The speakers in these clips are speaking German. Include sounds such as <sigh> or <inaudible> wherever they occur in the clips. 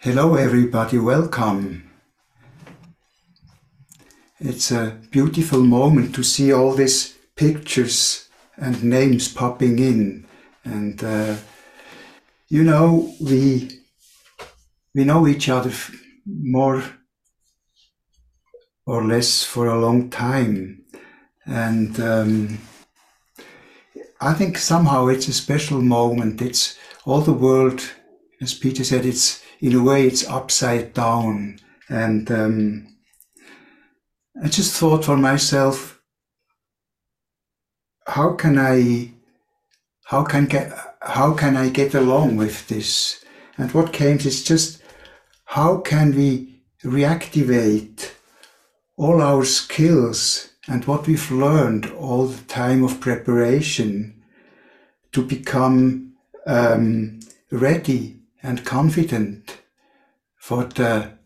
Hello, everybody, welcome. It's a beautiful moment to see all these pictures and names popping in. And, uh, you know, we, we know each other more or less for a long time. And um, I think somehow it's a special moment. It's all the world, as Peter said, it's in a way it's upside down. And um, I just thought for myself, how can I, how can get, how can I get along with this? And what came is just how can we reactivate all our skills and what we've learned all the time of preparation to become um, ready and confident for the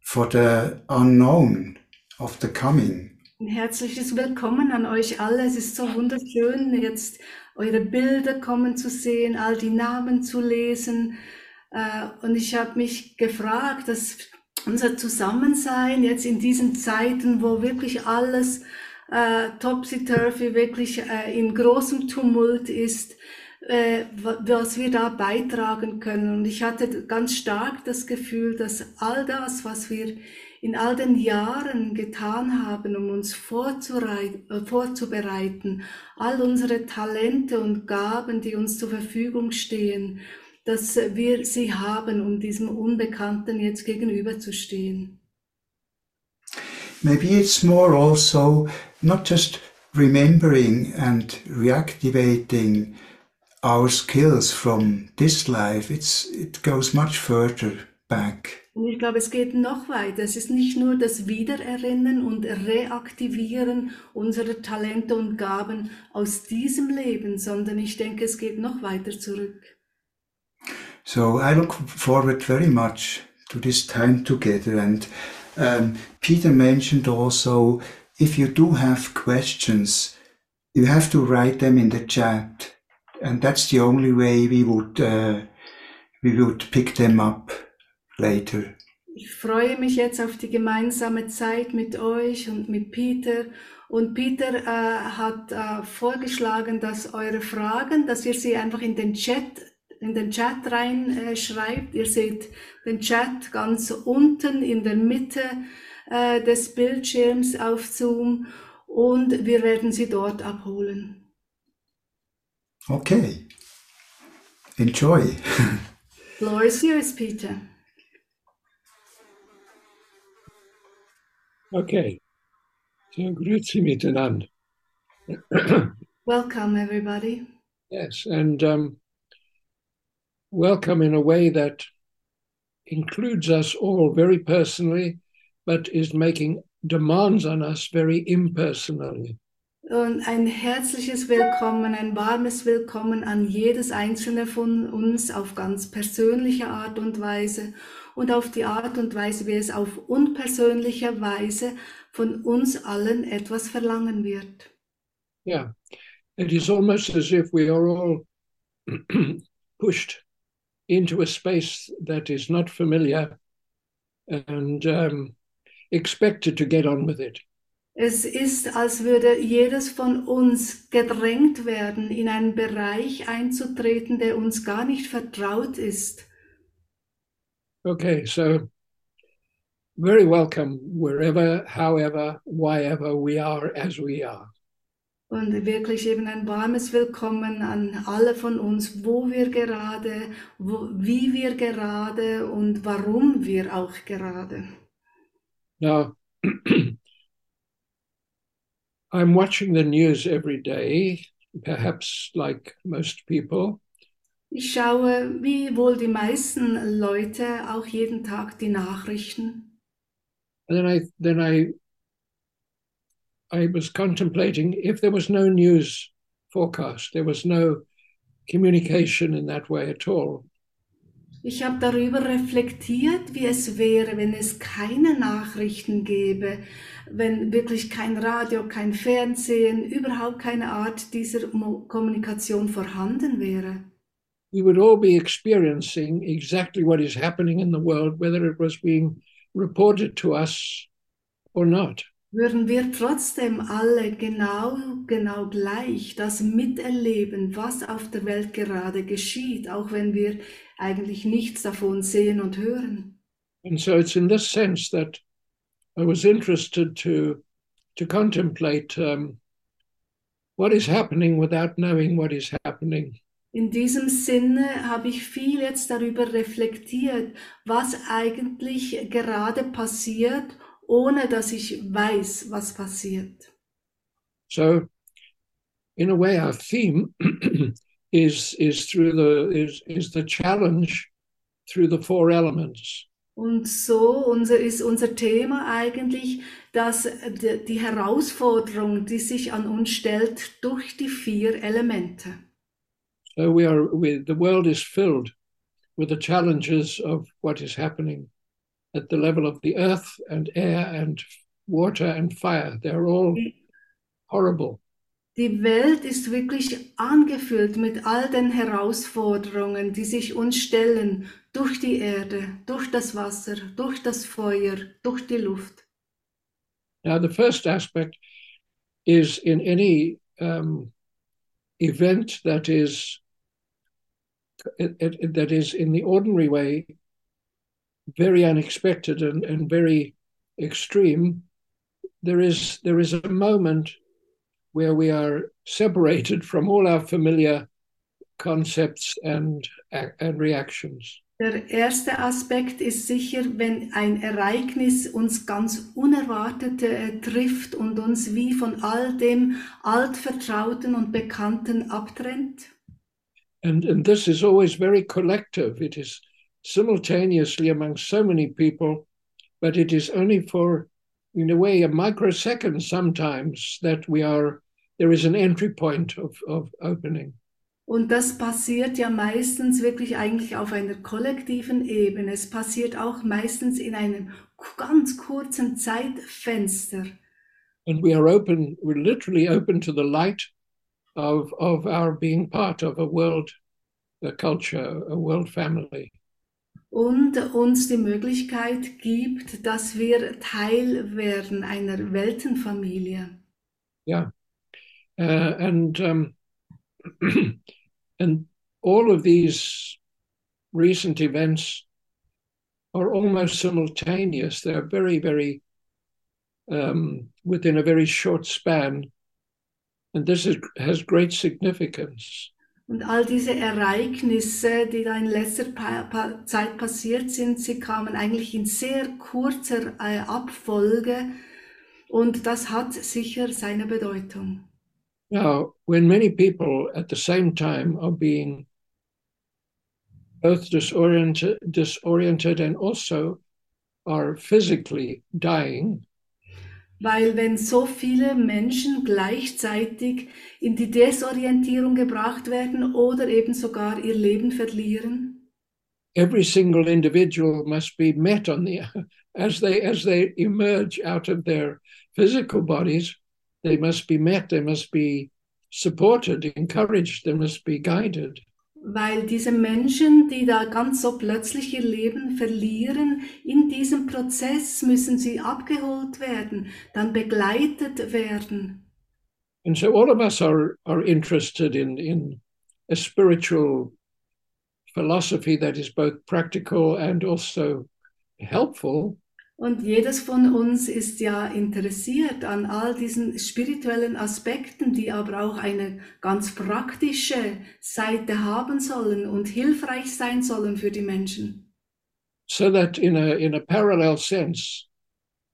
for the unknown of the coming. Ein herzliches Willkommen an euch alle. Es ist so wunderschön, jetzt eure Bilder kommen zu sehen, all die Namen zu lesen. Äh, und ich habe mich gefragt, dass unser Zusammensein jetzt in diesen Zeiten, wo wirklich alles äh, topsy-turvy, wirklich äh, in großem Tumult ist, was wir da beitragen können. Und ich hatte ganz stark das Gefühl, dass all das, was wir in all den Jahren getan haben, um uns äh, vorzubereiten, all unsere Talente und Gaben, die uns zur Verfügung stehen, dass wir sie haben, um diesem Unbekannten jetzt gegenüberzustehen. Maybe it's more also not just remembering and reactivating our skills from this life, it's, it goes much further back. Und ich glaube, es geht noch weiter. Es ist nicht nur das Wiedererinnern und Reaktivieren unserer Talente und Gaben aus diesem Leben, sondern ich denke, es geht noch weiter zurück. So I look forward very much to this time together. And um, Peter mentioned also, if you do have questions, you have to write them in the chat. And that's the only way we would uh, we would pick them up later. Ich freue mich jetzt auf die gemeinsame Zeit mit euch und mit Peter. Und Peter äh, hat äh, vorgeschlagen, dass eure Fragen, dass ihr sie einfach in den Chat in den Chat reinschreibt. Äh, ihr seht den Chat ganz unten in der Mitte äh, des Bildschirms auf Zoom und wir werden sie dort abholen. Okay. Enjoy. <laughs> Floor is yours, Peter. Okay. So, grüezi miteinander. <clears throat> welcome, everybody. Yes, and um, welcome in a way that includes us all very personally, but is making demands on us very impersonally. Und ein herzliches Willkommen, ein warmes Willkommen an jedes einzelne von uns auf ganz persönliche Art und Weise und auf die Art und Weise, wie es auf unpersönliche Weise von uns allen etwas verlangen wird. Yeah, it is almost as if we are all <clears throat> pushed into a space that is not familiar and um, expected to get on with it. Es ist, als würde jedes von uns gedrängt werden, in einen Bereich einzutreten, der uns gar nicht vertraut ist. Okay, so very welcome wherever, however, whyever we are as we are. Und wirklich eben ein warmes Willkommen an alle von uns, wo wir gerade, wo, wie wir gerade und warum wir auch gerade. Now, <clears throat> I'm watching the news every day, perhaps like most people, Ich schaue, wie wohl die meisten Leute, auch jeden Tag die Nachrichten. And then I then I I was contemplating if there was no news forecast, there was no communication in that way at all. Ich habe darüber reflektiert, wie es wäre, wenn es keine Nachrichten gäbe, wenn wirklich kein Radio, kein Fernsehen, überhaupt keine Art dieser Kommunikation vorhanden wäre. We would all be experiencing exactly what is happening in the world, whether it was being reported to us or not. Würden wir trotzdem alle genau, genau gleich das miterleben, was auf der Welt gerade geschieht, auch wenn wir eigentlich nichts davon sehen und hören. And so it's in this sense that I was interested to to contemplate um, what is happening without knowing what is happening. In diesem Sinne habe ich viel jetzt darüber reflektiert, was eigentlich gerade passiert, ohne dass ich weiß, was passiert. So, in a way, our theme is is through the is is the challenge through the four elements. Und so unser, ist unser Thema eigentlich, dass die, die Herausforderung, die sich an uns stellt, durch die vier Elemente. So we are we, the world is filled with the challenges of what is happening at the level of the earth and air and water and fire. They're all mm. horrible. Die Welt ist wirklich angefüllt mit all den Herausforderungen, die sich uns stellen durch die Erde, durch das Wasser, durch das Feuer, durch die Luft. Now, the first aspect is in any um, event that is it, it, that is in the ordinary way very unexpected and, and very extreme. There is there is a moment where we are separated <laughs> from all our familiar concepts and, and reactions. Der erste Aspekt ist sicher, wenn ein Ereignis uns ganz unerwartet äh, trifft und uns wie von all dem altvertrauten und bekannten abtrennt. And, and this is always very collective. It is simultaneously among so many people, but it is only for, in a way, a microsecond sometimes that we are, there is an entry point of, of opening. Und das passiert ja meistens wirklich eigentlich auf einer kollektiven Ebene. Es passiert auch meistens in einem ganz kurzen Zeitfenster. And we are open, we're literally open to the light of, of our being part of a world a culture, a world family. Und uns die Möglichkeit gibt, dass wir Teil werden einer Weltenfamilie. Yeah. Uh, and um, <clears throat> and all of these recent events are almost simultaneous. They're very, very um, within a very short span, and this is, has great significance. Und all diese Ereignisse, die da in letzter pa pa Zeit passiert sind, sie kamen eigentlich in sehr kurzer äh, Abfolge und das hat sicher seine Bedeutung. Now, when many people at the same time are being both disoriented, disoriented and also are physically dying, Weil wenn so viele Menschen gleichzeitig in die Desorientierung gebracht werden oder eben sogar ihr Leben verlieren, every single individual must be met on the <laughs> as they as they emerge out of their physical bodies they must be met they must be supported encouraged they must be guided weil diese Menschen, die da ganz so plötzlich ihr Leben verlieren, in diesem Prozess müssen sie abgeholt werden, dann begleitet werden. and so all of us are are interested in in a spiritual philosophy that is both practical and also helpful Und jedes von uns ist ja interessiert an all diesen spirituellen Aspekten, die aber auch eine ganz praktische Seite haben sollen und hilfreich sein sollen für die Menschen. so that in a in a parallel sense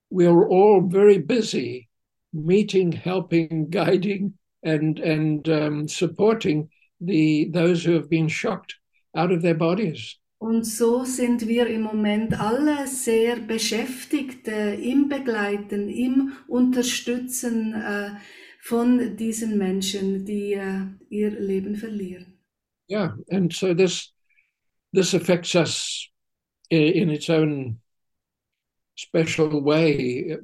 we are all very busy meeting helping <laughs> guiding and and um, supporting the those who have been shocked out of their bodies. Und so sind wir im Moment alle sehr beschäftigt äh, im Begleiten, im Unterstützen äh, von diesen Menschen, die äh, ihr Leben verlieren. Yeah, and so this this affects us i- in its own special way,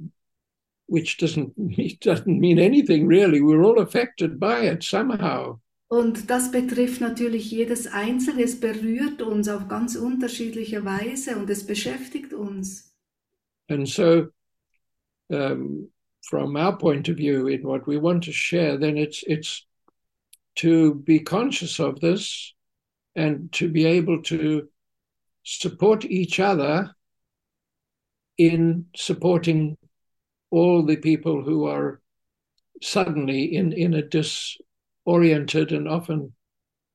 which doesn't <laughs> doesn't mean anything really. We're all affected by it somehow. Und das betrifft natürlich jedes Einzelne, es berührt uns auf ganz unterschiedliche Weise und es beschäftigt uns. And so, um, from our point of view, in what we want to share, then it's it's to be conscious of this and to be able to support each other in supporting all the people who are suddenly in in a disoriented and often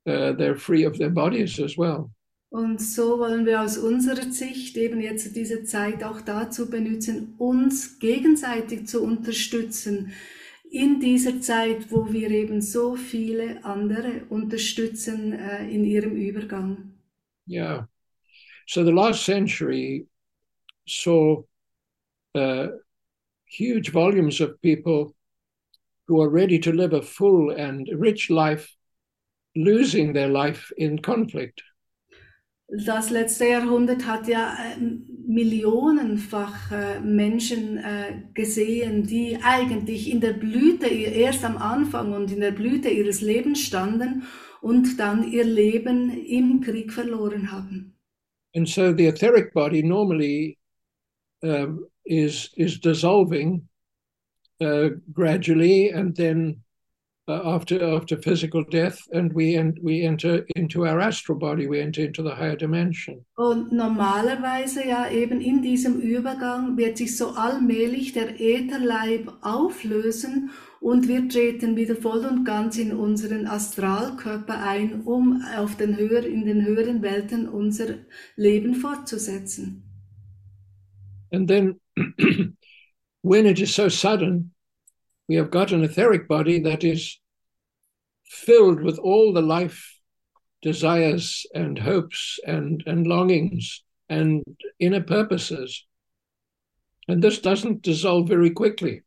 uh, they're free of their bodies as well. Und so wollen wir aus unserer Sicht eben jetzt diese Zeit auch dazu benutzen, uns gegenseitig zu unterstützen in dieser Zeit, wo wir eben so viele andere unterstützen äh, in ihrem Übergang. Yeah. So the last century saw uh, huge volumes of people who are ready to live a full and rich life losing their life in conflict. Das letzte Jahrhundert hat ja äh, millionenfach äh, Menschen äh, gesehen, die eigentlich in der Blüte, erst am Anfang und in der Blüte ihres Lebens standen und dann ihr Leben im Krieg verloren haben. And so the etheric body normally um, is is dissolving uh, gradually, and then uh, after after physical death, and we and we enter into our astral body. We enter into the higher dimension. Und normalerweise ja eben in diesem Übergang wird sich so allmählich der Ätherleib auflösen und wir treten wieder voll und ganz in unseren Astralkörper ein, um auf den höher, in den höheren Welten unser Leben fortzusetzen. And then, <clears throat> when it is so sudden, we have got an etheric body that is filled with all the life desires and hopes and, and longings and inner purposes. And this doesn't dissolve very quickly.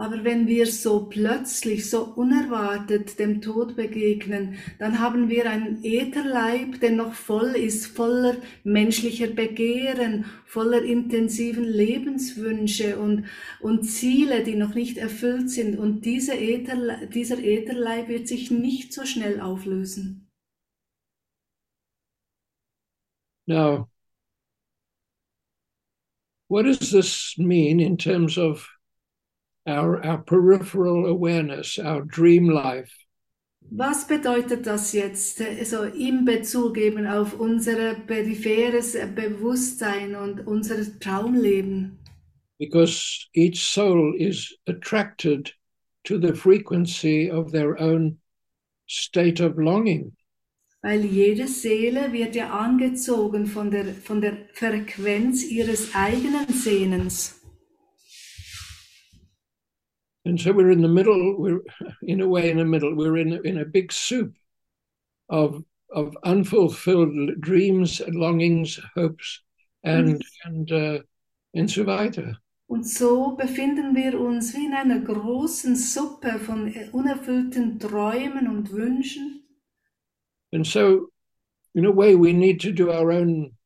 Aber wenn wir so plötzlich, so unerwartet dem Tod begegnen, dann haben wir einen Ätherleib, der noch voll ist, voller menschlicher Begehren, voller intensiven Lebenswünsche und, und Ziele, die noch nicht erfüllt sind. Und diese Äther, dieser Ätherleib wird sich nicht so schnell auflösen. Now, what does this mean in terms of our, our peripheral awareness, our dream life? Was bedeutet das jetzt so im Bezug eben auf unser peripheres Bewusstsein und unser Traumleben? Because each soul is attracted to the frequency of their own state of longing. Weil jede Seele wird ja angezogen von der, von der Frequenz ihres eigenen Sehnens. And so we're in the middle, we're in a way in the middle, we're in, in a big soup of, of unfulfilled dreams, longings, hopes, and, and, uh, and so weiter. Und so befinden wir uns wie in einer großen Suppe von unerfüllten Träumen und Wünschen. And so, in a way, we need to do our own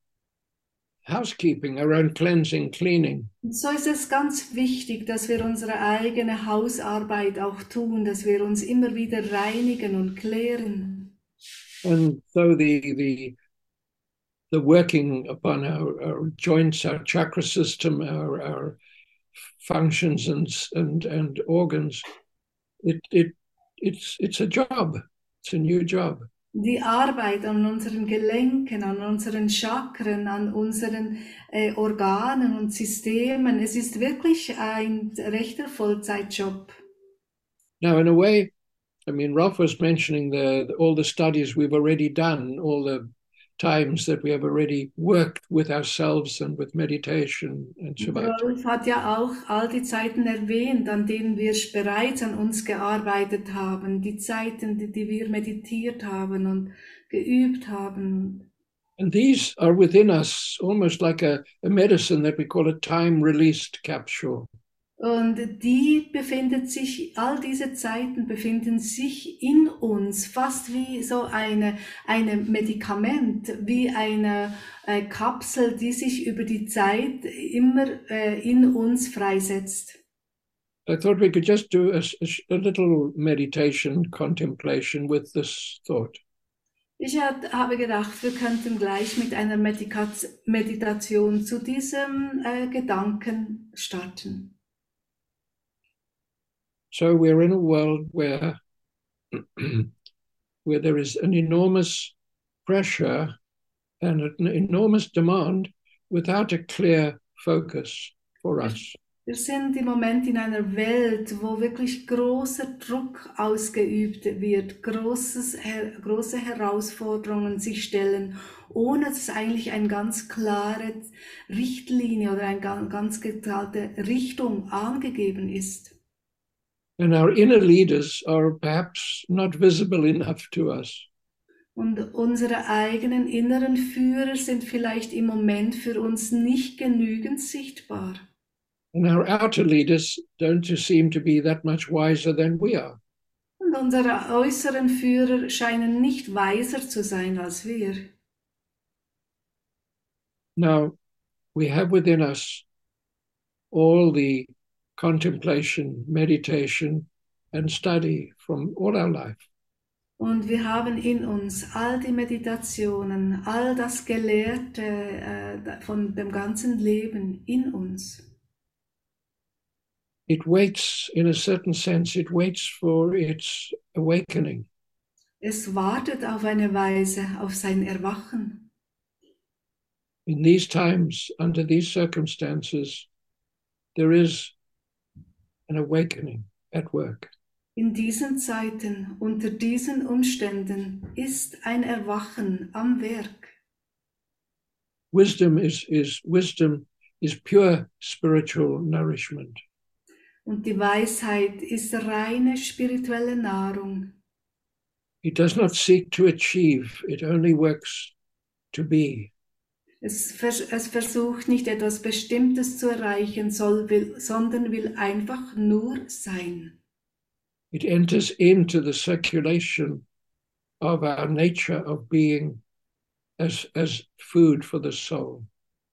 housekeeping, around cleansing, cleaning. So ist es ganz wichtig, dass wir unsere eigene Hausarbeit auch tun, dass wir uns immer wieder reinigen und klären. And so the the the working upon our, our joints, our chakra system, our our functions and and and organs, it it it's it's a job. It's a new job. Die Arbeit an unseren Gelenken, an unseren Chakren, an unseren äh, Organen und Systemen, es ist wirklich ein rechter Vollzeitjob. Now, in a way, I mean, Ralph was mentioning the, all the studies we've already done, all the times that we have already worked with ourselves and with meditation and so weiter. Rolf hat ja auch all die Zeiten erwähnt, an denen wir bereits an uns gearbeitet haben, die Zeiten, die, die wir meditiert haben und geübt haben. And these are within us almost like a, a medicine that we call a time released capsule. Und die befindet sich, all diese Zeiten befinden sich in uns, fast wie so eine, eine Medikament, wie eine äh, Kapsel, die sich über die Zeit immer äh, in uns freisetzt. I thought we could just do a, a, little meditation, contemplation with this thought. Ich hat, habe gedacht, wir könnten gleich mit einer Medika Meditation zu diesem äh, Gedanken starten. So we're in a world where <clears throat> where there is an enormous pressure and an enormous demand without a clear focus for us. Wir sind im Moment in einer Welt, wo wirklich großer Druck ausgeübt wird, großes, große Herausforderungen sich stellen, ohne dass eigentlich eine ganz klare Richtlinie oder eine ganz geteilte Richtung angegeben ist. And our inner leaders are perhaps not visible enough to us. Und unsere eigenen inneren Führer sind vielleicht im Moment für uns nicht genügend sichtbar. And our outer leaders don't seem to be that much wiser than we are. Und unsere äußeren Führer scheinen nicht weiser zu sein als wir. Now, we have within us all the contemplation, meditation, and study from all our life. Und wir haben in uns all die Meditationen, all das Gelehrte äh, von dem ganzen Leben in uns. It waits, in a certain sense, it waits for its awakening. Es wartet auf eine Weise auf sein Erwachen. In these times, under these circumstances, there is an awakening at work. In diesen Zeiten, unter diesen Umständen ist ein Erwachen am Werk. Wisdom is, is wisdom is pure spiritual nourishment. Und die Weisheit ist reine spirituelle Nahrung. It does not seek to achieve, it only works to be. Es, es versucht nicht etwas Bestimmtes zu erreichen, soll, will, sondern will einfach nur sein. It enters into the circulation of our nature of being as, as food for the soul.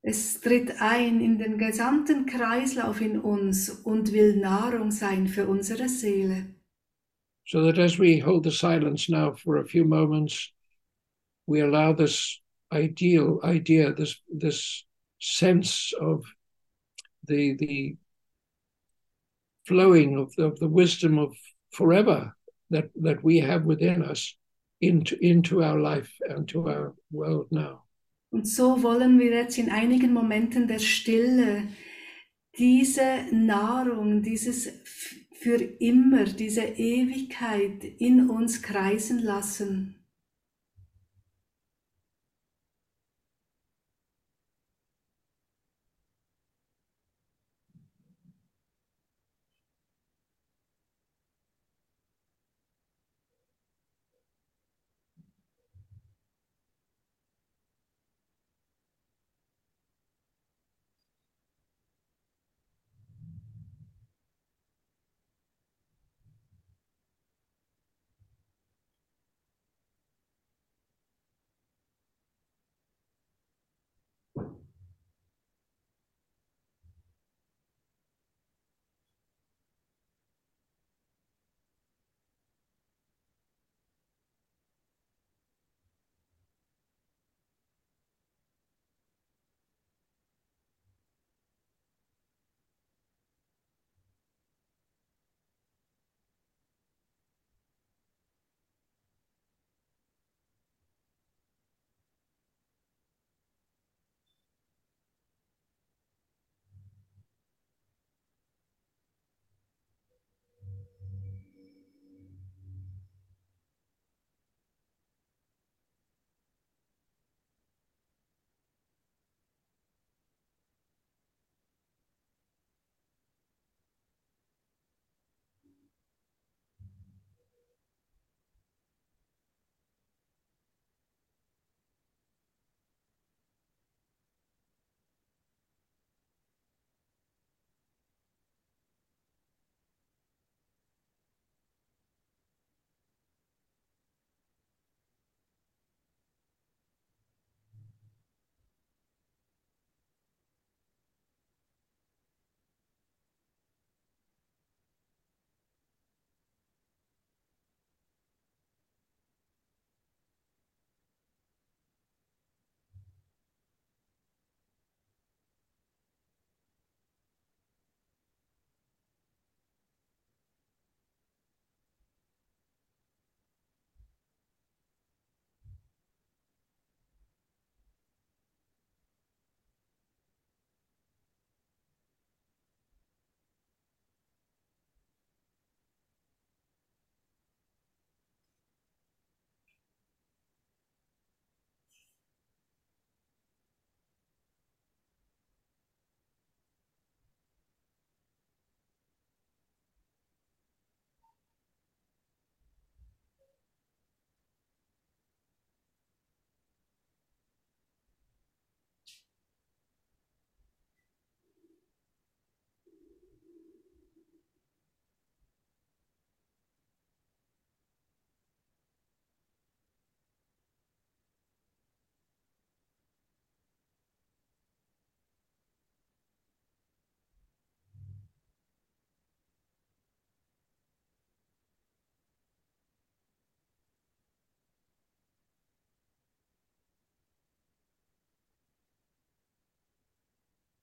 Es tritt ein in den gesamten Kreislauf in uns und will Nahrung sein für unsere Seele. So that as we hold the silence now for a few moments, we allow this ideal idea, this this sense of the the flowing of the, of the wisdom of forever that that we have within us into into our life and to our world now. Und so wollen wir jetzt in einigen Momenten der Stille diese Nahrung, dieses für immer, diese Ewigkeit in uns kreisen lassen.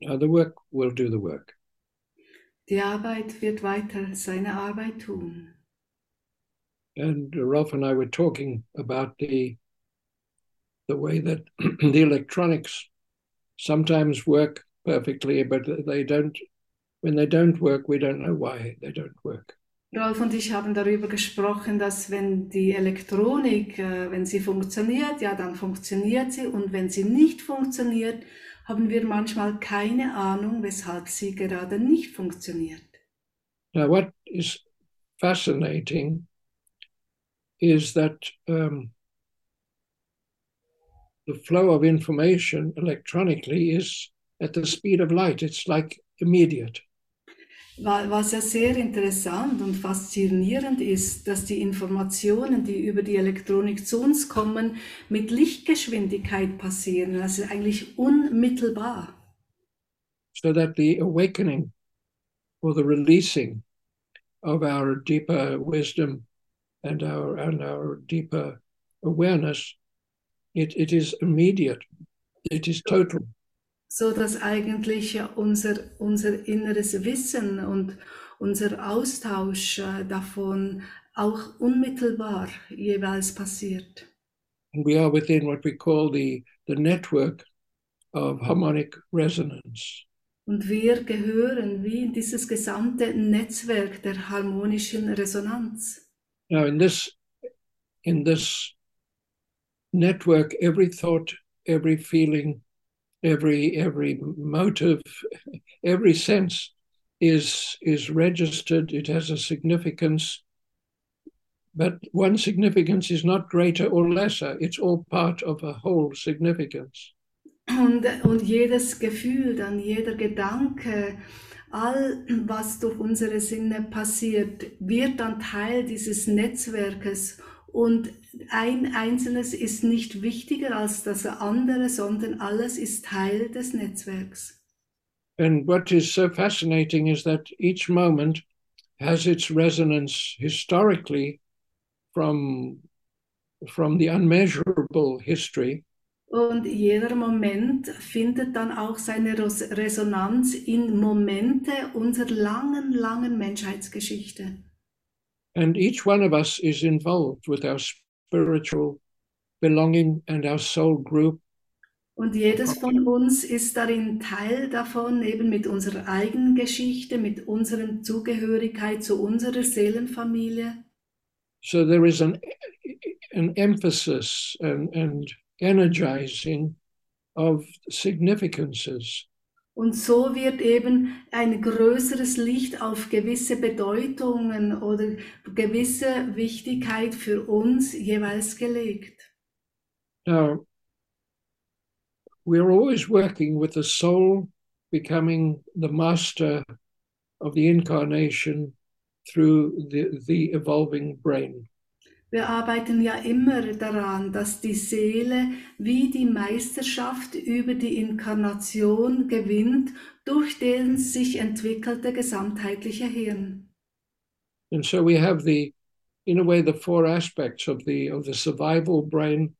The work will do the work. Die Arbeit wird weiter seine Arbeit tun. And Rolf and I were talking about the the way that <clears throat> the electronics sometimes work perfectly, but they don't. When they don't work, we don't know why they don't work. Rolf und ich haben darüber gesprochen, dass wenn die Elektronik, äh, wenn sie funktioniert, ja, dann funktioniert sie und wenn sie nicht funktioniert, haben wir manchmal keine Ahnung, weshalb sie gerade nicht funktioniert. Now, what is fascinating is that um, the flow of information electronically is at the speed of light. It's like immediate. Wa- Was ja sehr interessant und faszinierend ist, dass die Informationen, die über die Elektronik zu uns kommen, mit Lichtgeschwindigkeit passieren, also eigentlich unmittelbar. so that the awakening or the releasing of our deeper wisdom and our and our deeper awareness it, it is immediate. It is total so dass eigentlich unser, unser inneres Wissen und unser Austausch äh, davon auch unmittelbar jeweils passiert. and we are within what we call the the network of harmonic resonance Und wir gehören wie in dieses gesamte Netzwerk der harmonischen Resonanz. now in this in this network every thought every feeling every every motive every sense is is registered it has a significance but one significance is not greater or lesser it's all part of a whole significance Und, und jedes Gefühl, dann jeder Gedanke, all was durch unsere Sinne passiert, wird dann Teil dieses Netzwerkes. Und ein einzelnes ist nicht wichtiger als das andere, sondern alles ist Teil des Netzwerks. and what is so fascinating is that each moment has its resonance historically from from the unmeasurable history Und jeder Moment findet dann auch seine Resonanz in Momente unserer langen, langen Menschheitsgeschichte. And each one of us is involved with our spiritual belonging and our soul group. Und jedes von uns ist darin Teil davon, eben mit unserer eigenen Geschichte, mit unserer Zugehörigkeit zu unserer Seelenfamilie. So there is an, an emphasis and, and energizing of significances. Und so wird eben ein größeres Licht auf gewisse Bedeutungen oder gewisse Wichtigkeit für uns jeweils gelegt. Now, we're always working with the soul becoming the master of the incarnation through the, the evolving brain. Wir arbeiten ja immer daran, dass die Seele wie die Meisterschaft über die Inkarnation gewinnt durch den sich entwickelte gesamtheitliche Hirn. And so we have the, in a way, the four aspects of the of the survival brain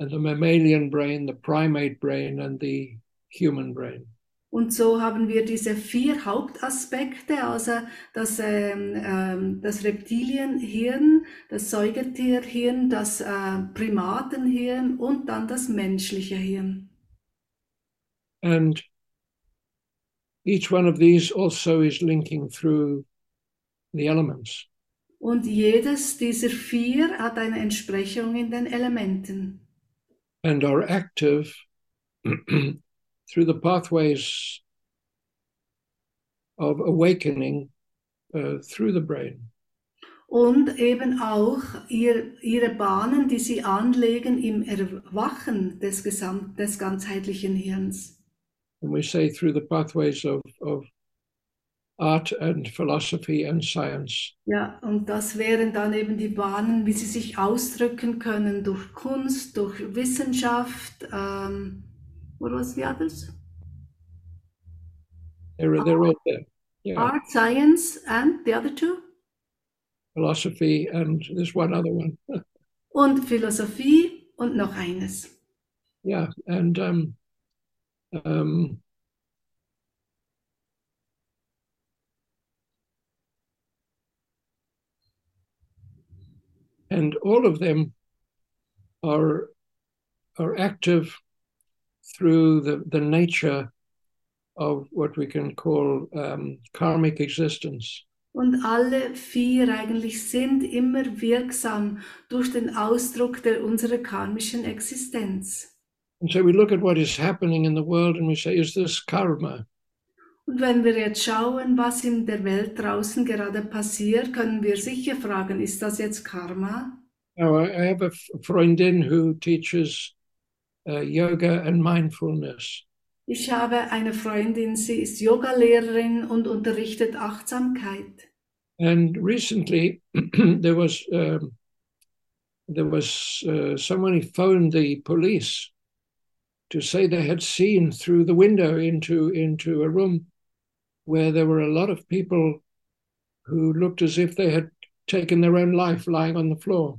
and the mammalian brain, the primate brain, and the human brain. Und so haben wir diese vier Hauptaspekte, also das, ähm, ähm, das Reptilienhirn, das Säugetierhirn, das äh, Primatenhirn und dann das menschliche Hirn. And each one of these also is linking through the elements. Und jedes dieser vier hat eine Entsprechung in den Elementen. and are active <clears throat> through the pathways of awakening uh, through the brain. Und eben auch ihr, ihre Bahnen, die sie anlegen im Erwachen des, Gesamt, des ganzheitlichen Hirns. And we say through the pathways of, of art and philosophy and science. Ja, und das wären dann eben die Bahnen, wie sie sich ausdrücken können durch Kunst, durch Wissenschaft. Ähm, What was the others? They're, they're all there. Yeah. Art, science, and the other two? Philosophy and there's one other one. <laughs> und Philosophie und noch eines. Yeah, and um, um, and all of them are are active through the, the nature of what we can call um, karmic existence. Und alle vier eigentlich sind immer wirksam durch den Ausdruck der unserer karmischen Existenz. And so we look at what is happening in the world and we say, is this karma? Und wenn wir jetzt schauen, was in der Welt draußen gerade passiert, können wir sicher fragen, ist das jetzt Karma? Now, I have a Freundin who teaches uh, yoga and mindfulness. Ich habe eine Freundin, sie ist Yogalehrerin und unterrichtet Achtsamkeit. And recently, <clears throat> there was um, there was uh, someone who phoned the police to say they had seen through the window into into a room where there were a lot of people who looked as if they had taken their own life lying on the floor.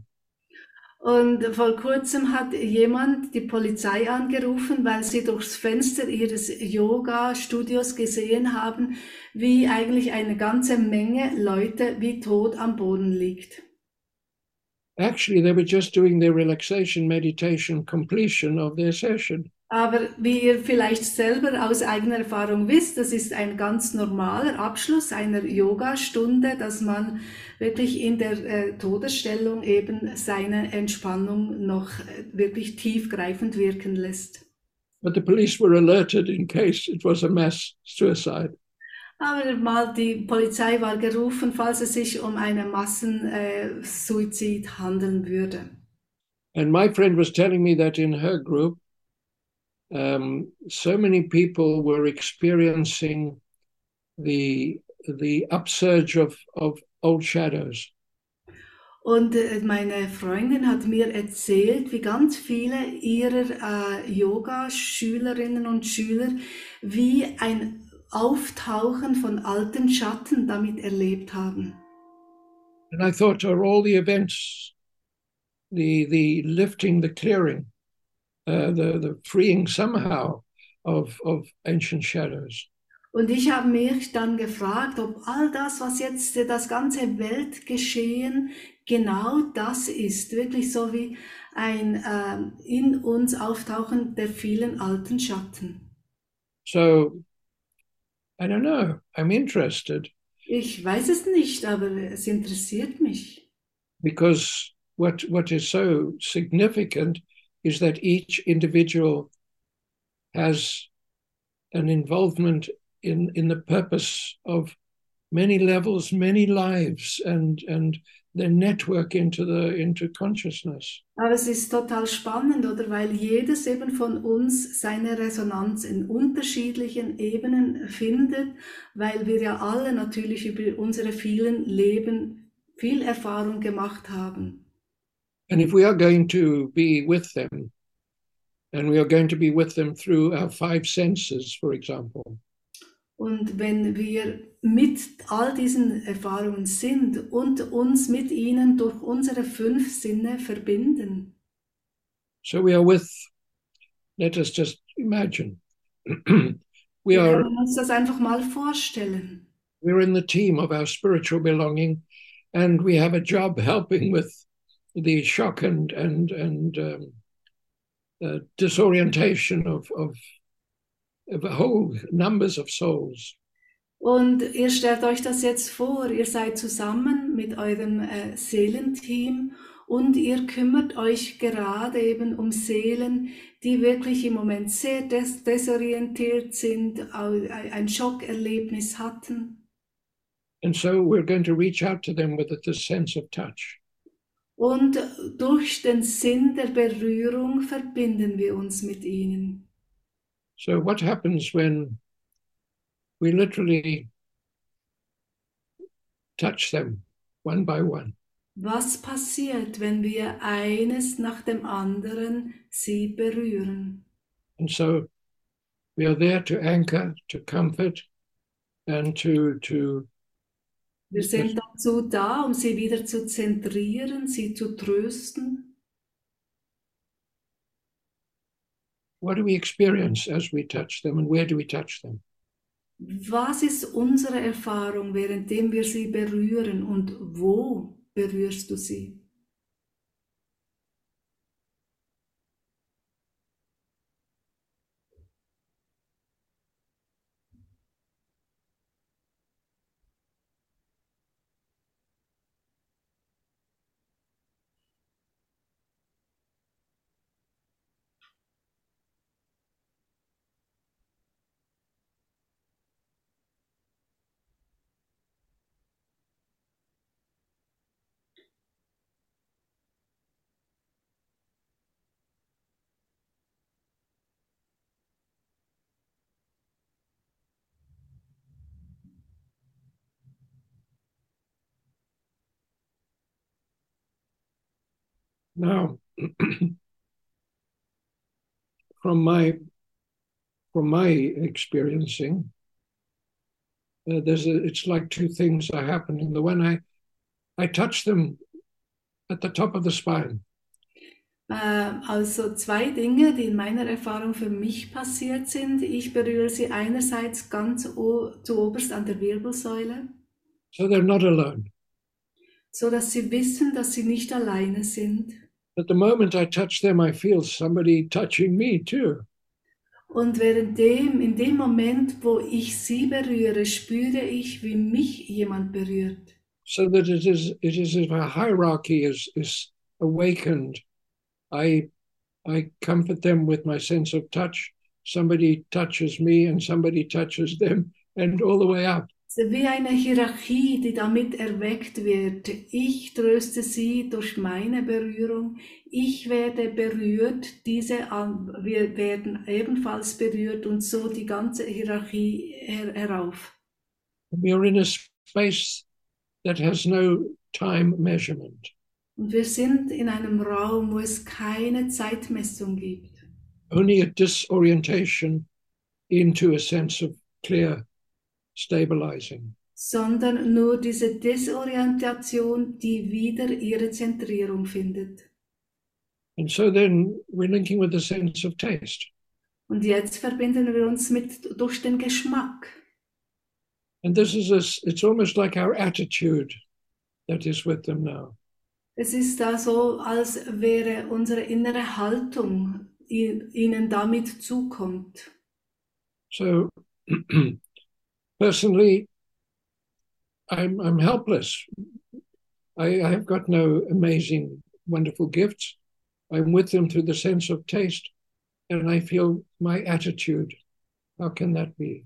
Und vor kurzem hat jemand die Polizei angerufen, weil sie durchs Fenster ihres Yoga-Studios gesehen haben, wie eigentlich eine ganze Menge Leute wie tot am Boden liegt. Actually, they were just doing their relaxation meditation completion of their session. Aber wie ihr vielleicht selber aus eigener Erfahrung wisst, das ist ein ganz normaler Abschluss einer Yoga-Stunde, dass man wirklich in der äh, Todesstellung eben seine Entspannung noch äh, wirklich tiefgreifend wirken lässt. But the police were alerted in case it was a mass suicide. Aber mal die Polizei war gerufen, falls es sich um einen Massensuizid äh, handeln würde. And my friend was telling me that in her group, um, so many people were experiencing the the upsurge of of old shadows. Und äh, meine Freundin hat mir erzählt, wie ganz viele ihrer äh, Yoga-Schülerinnen und Schüler wie ein Auftauchen von alten Schatten damit erlebt haben. And I thought, are all the events, the the lifting, the clearing, uh, the the freeing somehow of of ancient shadows? Und ich habe mich dann gefragt, ob all das, was jetzt äh, das ganze Weltgeschehen genau das ist, wirklich so wie ein ähm, in uns Auftauchen der vielen alten Schatten. So I don't know. I'm interested Ich weiß es nicht, aber es interessiert mich. because what what is so significant is that each individual has an involvement in in the purpose of many levels, many lives, and and their network into the into consciousness. Aber es ist total spannend, oder? Weil jedes eben von uns seine Resonanz in unterschiedlichen Ebenen findet, weil wir ja alle natürlich über unsere vielen Leben viel Erfahrung gemacht haben. And if we are going to be with them, and we are going to be with them through our five senses, for example, Und wenn wir mit all diesen Erfahrungen sind und uns mit ihnen durch unsere fünf Sinne verbinden, so we are with. Let us just imagine. <clears throat> we wir are können uns das einfach mal vorstellen. we're in the team of our spiritual belonging, and we have a job helping with the shock and and and um, uh, disorientation of of of whole numbers of souls. Und ihr stellt euch das jetzt vor, ihr seid zusammen mit eurem äh, Seelenteam und ihr kümmert euch gerade eben um Seelen, die wirklich im Moment sehr des desorientiert sind, ein Schockerlebnis hatten. And so we're going to reach out to them with this sense of touch. Und durch den Sinn der Berührung verbinden wir uns mit ihnen. So what happens when we literally touch them one by one? Was passiert, wenn wir eines nach dem anderen sie berühren? And so we are there to anchor, to comfort, and to to Wir sind dazu da, um sie wieder zu zentrieren, sie zu trösten. what do we experience as we touch them and where do we touch them? Was ist unsere Erfahrung, währenddem wir sie berühren und wo berührst du sie? Now, from my from my experiencing, uh, there's a, it's like two things are happening. The one I I touch them at the top of the spine. Äh, also zwei Dinge, die in meiner Erfahrung für mich passiert sind. Ich berühre sie einerseits ganz zu oberst an der Wirbelsäule, So they're not alone. so dass sie wissen, dass sie nicht alleine sind. At the moment I touch them, I feel somebody touching me too. Und währenddem, in dem Moment, wo ich sie berühre, spüre ich, wie mich jemand berührt. So that it is it is if a hierarchy is is awakened. I I comfort them with my sense of touch. Somebody touches me and somebody touches them, and all the way up. Wie eine Hierarchie, die damit erweckt wird. Ich tröste sie durch meine Berührung. Ich werde berührt. Diese wir werden ebenfalls berührt und so die ganze Hierarchie her herauf. We are in a space that has no time measurement. Und wir sind in einem Raum, wo es keine Zeitmessung gibt. only a disorientation into a sense of clear stabilizing. sondern nur diese Desorientation, die wieder ihre Zentrierung findet. And so then we're linking with a sense of taste. Und jetzt verbinden wir uns mit durch den Geschmack. And this is a, it's almost like our attitude that is with them now. Es ist da so, als wäre unsere innere Haltung ihnen damit zukommt. So <clears throat> personally, I'm, I'm helpless. I, I have got no amazing, wonderful gifts. I'm with them through the sense of taste, and I feel my attitude. How can that be?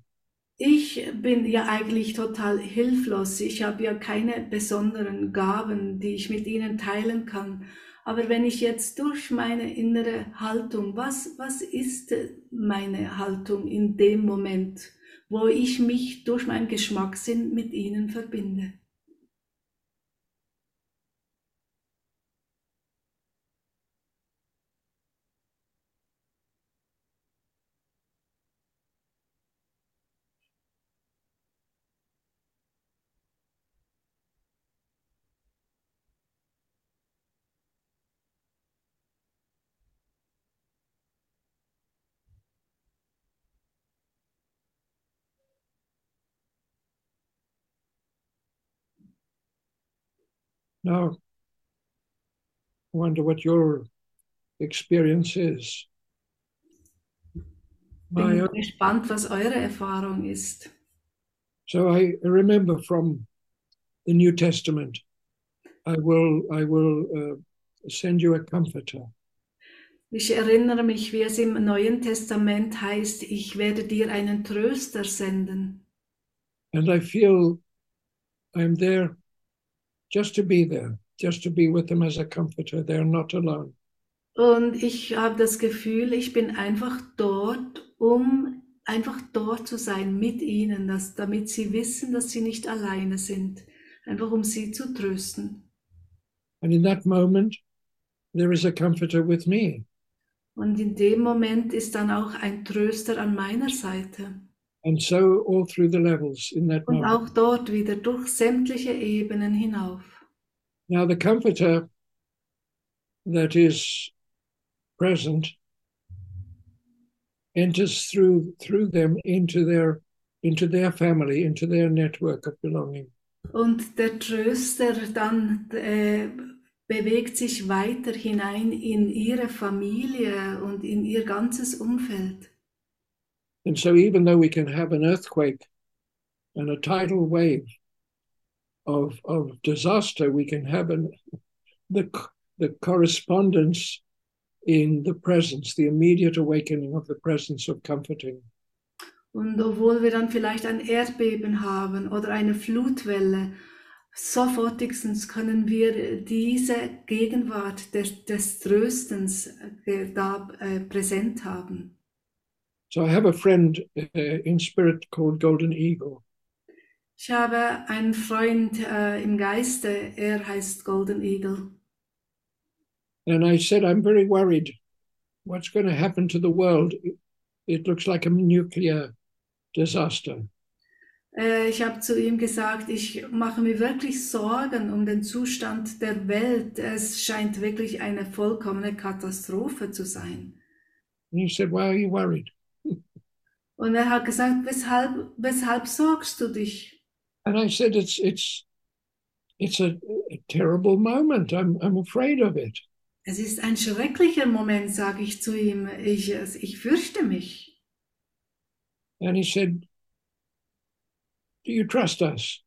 Ich bin ja eigentlich total hilflos. Ich habe ja keine besonderen Gaben, die ich mit ihnen teilen kann. Aber wenn ich jetzt durch meine innere Haltung, was, was ist meine Haltung in dem Moment, wo ich mich durch meinen Geschmackssinn mit ihnen verbinde? Now, I wonder what your experience is. Bin gespannt, was eure Erfahrung ist. so I remember from the New Testament, I will I will uh, send you a comforter. Ich erinnere mich, wie es im Neuen Testament heißt, ich werde dir einen Tröster senden. And I feel I'm there just to be there, just to be with them as a comforter. They're not alone. Und ich habe das Gefühl, ich bin einfach dort, um einfach dort zu sein mit ihnen, dass, damit sie wissen, dass sie nicht alleine sind. Einfach um sie zu trösten. And in that moment, there is a comforter with me. Und in dem Moment ist dann auch ein Tröster an meiner Seite. And so all through the levels in that Und auch dort wieder durch sämtliche Ebenen hinauf. Now, the comforter that is present enters through through them into their into their family, into their network of belonging. Und der Tröster dann äh, bewegt sich weiter hinein in ihre Familie und in ihr ganzes Umfeld. And so, even though we can have an earthquake and a tidal wave of of disaster, we can have an the the correspondence in the presence, the immediate awakening of the presence of comforting. Und obwohl wir dann vielleicht ein Erdbeben haben oder eine Flutwelle, sofortigstens können wir diese Gegenwart des, des Tröstens da äh, präsent haben. So I have a friend uh, in spirit called Golden Eagle, Ich habe einen Freund äh, im Geiste, er heißt Golden Eagle. And I said, I'm very worried. What's going to happen to the world? It looks like a nuclear disaster. Äh, ich habe zu ihm gesagt, ich mache mir wirklich Sorgen um den Zustand der Welt. Es scheint wirklich eine vollkommene Katastrophe zu sein. And he said, Why are you worried? Und er hat gesagt, weshalb, weshalb sorgst du dich? And I said, It's it's it's a, a terrible moment. I'm I'm afraid of it. Es ist ein schrecklicher Moment, sage ich zu ihm. Ich, ich fürchte mich. And he said, Do you trust us?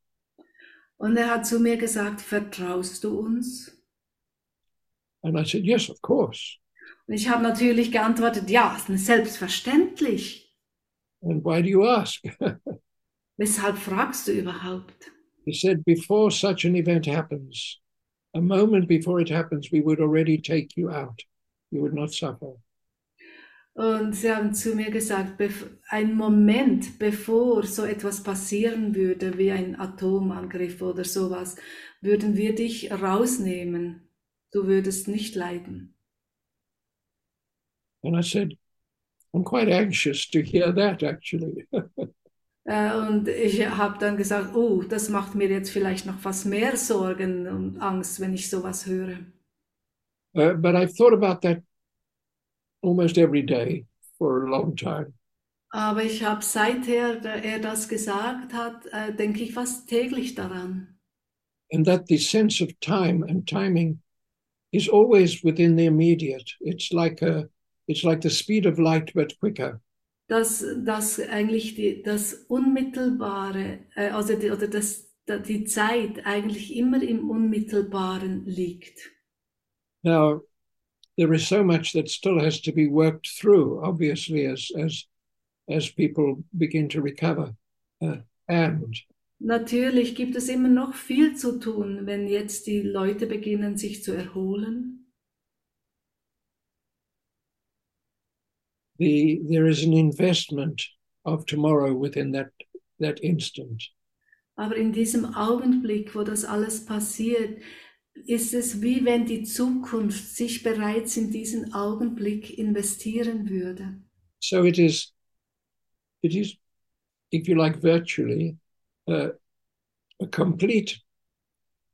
Und er hat zu mir gesagt, vertraust du uns? And I said, Yes, of course. Und ich habe natürlich geantwortet, ja, selbstverständlich. And why do you ask? <laughs> Weshalb fragst du überhaupt? he said, Before such an event happens, a moment before it happens, we would already take you out. You would not suffer. Und sie haben zu mir gesagt, ein Moment bevor so etwas passieren würde, wie ein Atomangriff oder sowas, würden wir dich rausnehmen. Du würdest nicht leiden. And I said, I'm quite anxious to hear that actually. <laughs> Äh, Und ich habe dann gesagt, oh, das macht mir jetzt vielleicht noch was mehr Sorgen und Angst, wenn ich sowas höre. Uh, but I've thought about that almost every day for a long time. Aber ich habe seither da er das gesagt hat, äh, denke ich fast täglich daran. And that the sense of time and timing is always within the immediate. It's like a, it's like the speed of light, but quicker. dass, dass eigentlich die, das Unmittelbare, äh, also die, oder das, da- die Zeit eigentlich immer im Unmittelbaren liegt. Now, there is so much that still has to be worked through, obviously, as as as people begin to recover. Uh, and Natürlich gibt es immer noch viel zu tun, wenn jetzt die Leute beginnen, sich zu erholen. The there is an investment of tomorrow within that that instant. Aber in diesem Augenblick, wo das alles passiert, ist es wie wenn die Zukunft sich bereits in diesen Augenblick investieren würde. So it is, it is, if you like, virtually uh, a complete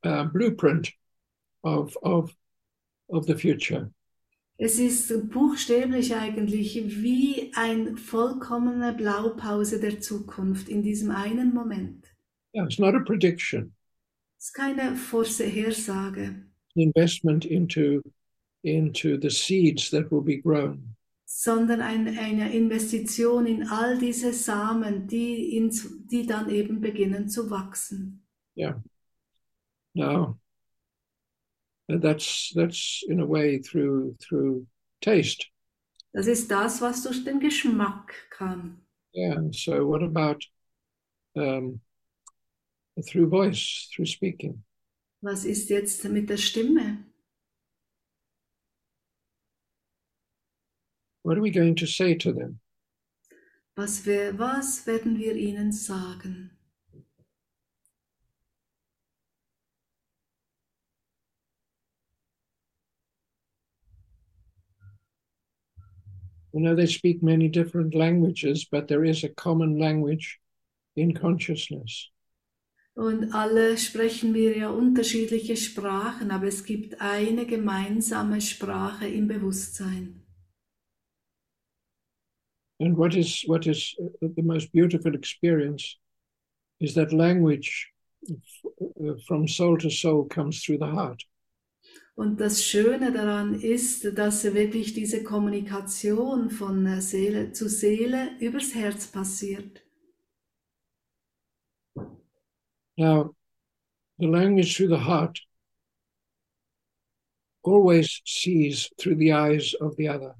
uh, blueprint of of of the future. Es ist buchstäblich eigentlich wie ein vollkommene Blaupause der Zukunft in diesem einen Moment. Yeah, it's not a prediction. Es ist keine Vorhersage, investment into into the seeds that will be grown. sondern ein, eine Investition in all diese Samen, die, ins, die dann eben beginnen zu wachsen. Yeah. Now, uh, that's that's in a way through through taste. Das ist das, was durch den Geschmack kam. Yeah. So what about um, through voice, through speaking? Was ist jetzt mit der Stimme? What are we going to say to them? Was, wir, was werden wir ihnen sagen? You know, they speak many different languages, but there is a common language in consciousness. Und alle sprechen wir ja unterschiedliche Sprachen, aber es gibt eine gemeinsame Sprache im Bewusstsein. And what is what is uh, the most beautiful experience is that language uh, from soul to soul comes through the heart. Und das Schöne daran ist, dass wirklich diese Kommunikation von Seele zu Seele übers Herz passiert. Now, the language through the heart always sees through the eyes of the other.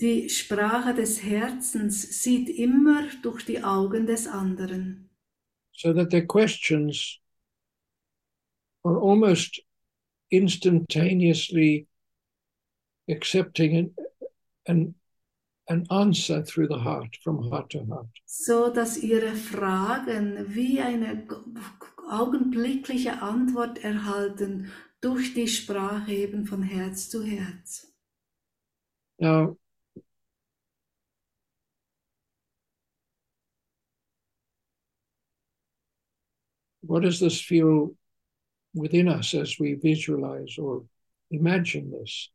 Die Sprache des Herzens sieht immer durch die Augen des anderen. so that their questions are almost instantaneously accepting an, an, an answer through the heart, from heart to heart. so dass ihre Fragen wie eine augenblickliche Antwort erhalten durch die Sprache eben von Herz zu Herz. Now, what does this feel within us as we visualize or imagine this?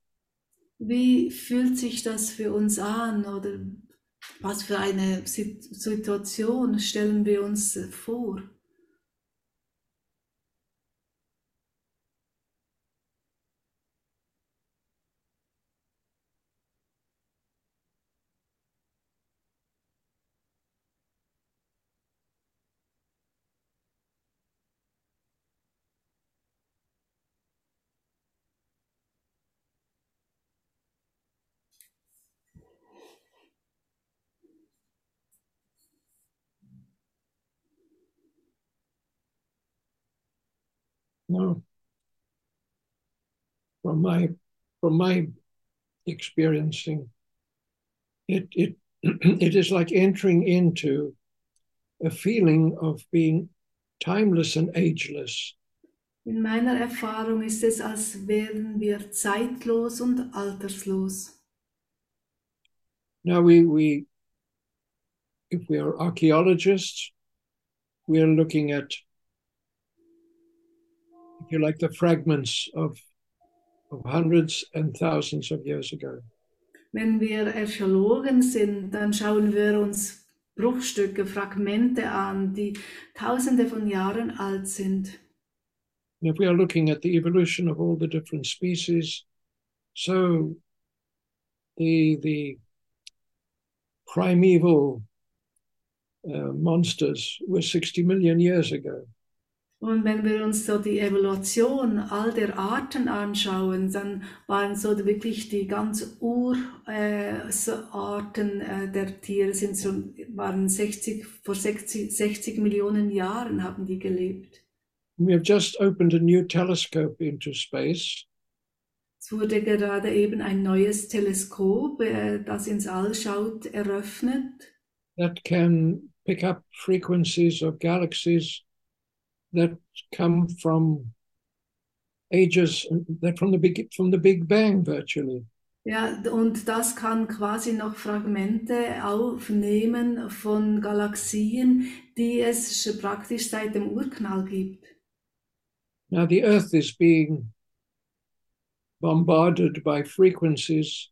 Wie fühlt sich das für uns an oder was für eine Sit- Situation stellen wir uns vor? No. From my from my experiencing, it it <clears throat> it is like entering into a feeling of being timeless and ageless. In meiner Erfahrung ist es, als wären wir zeitlos und alterslos. Now we we if we are archaeologists, we are looking at if you like the fragments of of hundreds and thousands of years ago. Wenn wir Archäologen sind, dann schauen wir uns Bruchstücke, Fragmente an, die tausende von Jahren alt sind. And if we are looking at the evolution of all the different species, so the the primeval uh, monsters were 60 million years ago. Und wenn wir uns so die Evolution all der Arten anschauen, dann waren so wirklich die ganz Urarten äh, äh, der Tiere sind so, waren 60, vor 60, 60 Millionen Jahren haben die gelebt. We have just opened a new telescope into space, Es wurde gerade eben ein neues Teleskop, äh, das ins All schaut, eröffnet. that can pick up frequencies of galaxies that come from ages that from the big from the Big Bang virtually. Ja, und das kann quasi noch Fragmente aufnehmen von Galaxien, die es praktisch seit dem Urknall gibt. Now the Earth is being bombarded by frequencies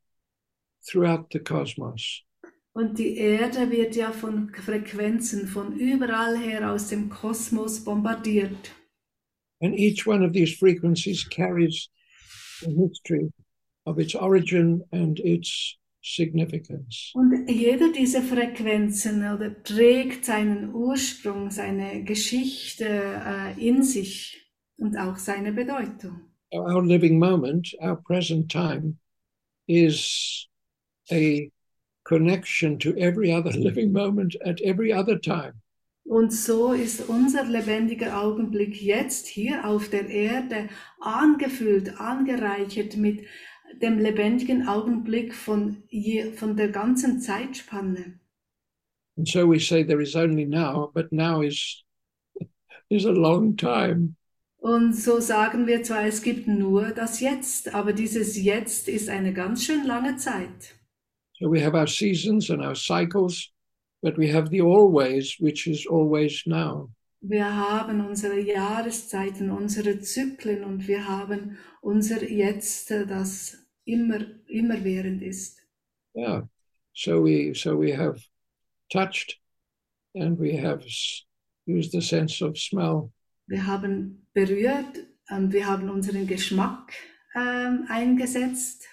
throughout the cosmos. Und die Erde wird ja von Frequenzen von überall her aus dem Kosmos bombardiert. And each one of these frequencies carries a history of its origin and its significance. Und jeder dieser Frequenzen oder trägt seinen Ursprung, seine Geschichte äh, in sich und auch seine Bedeutung. Our living moment, our present time, is a connection to every other <laughs> living moment at every other time. Und so ist unser lebendiger Augenblick jetzt hier auf der Erde angefüllt, angereichert mit dem lebendigen Augenblick von, je, von der ganzen Zeitspanne. And so we say there is only now, but now is <laughs> is a long time. Und so sagen wir zwar, es gibt nur das Jetzt, aber dieses Jetzt ist eine ganz schön lange Zeit. So we have our seasons and our cycles, but we have the always, which is always now. Wir haben unsere Jahreszeiten, unsere Zyklen und wir haben unser Jetzt, das immer, immerwährend ist. Yeah. So we so we have touched, and we have used the sense of smell, Wir haben berührt und wir haben unseren Geschmack ähm, eingesetzt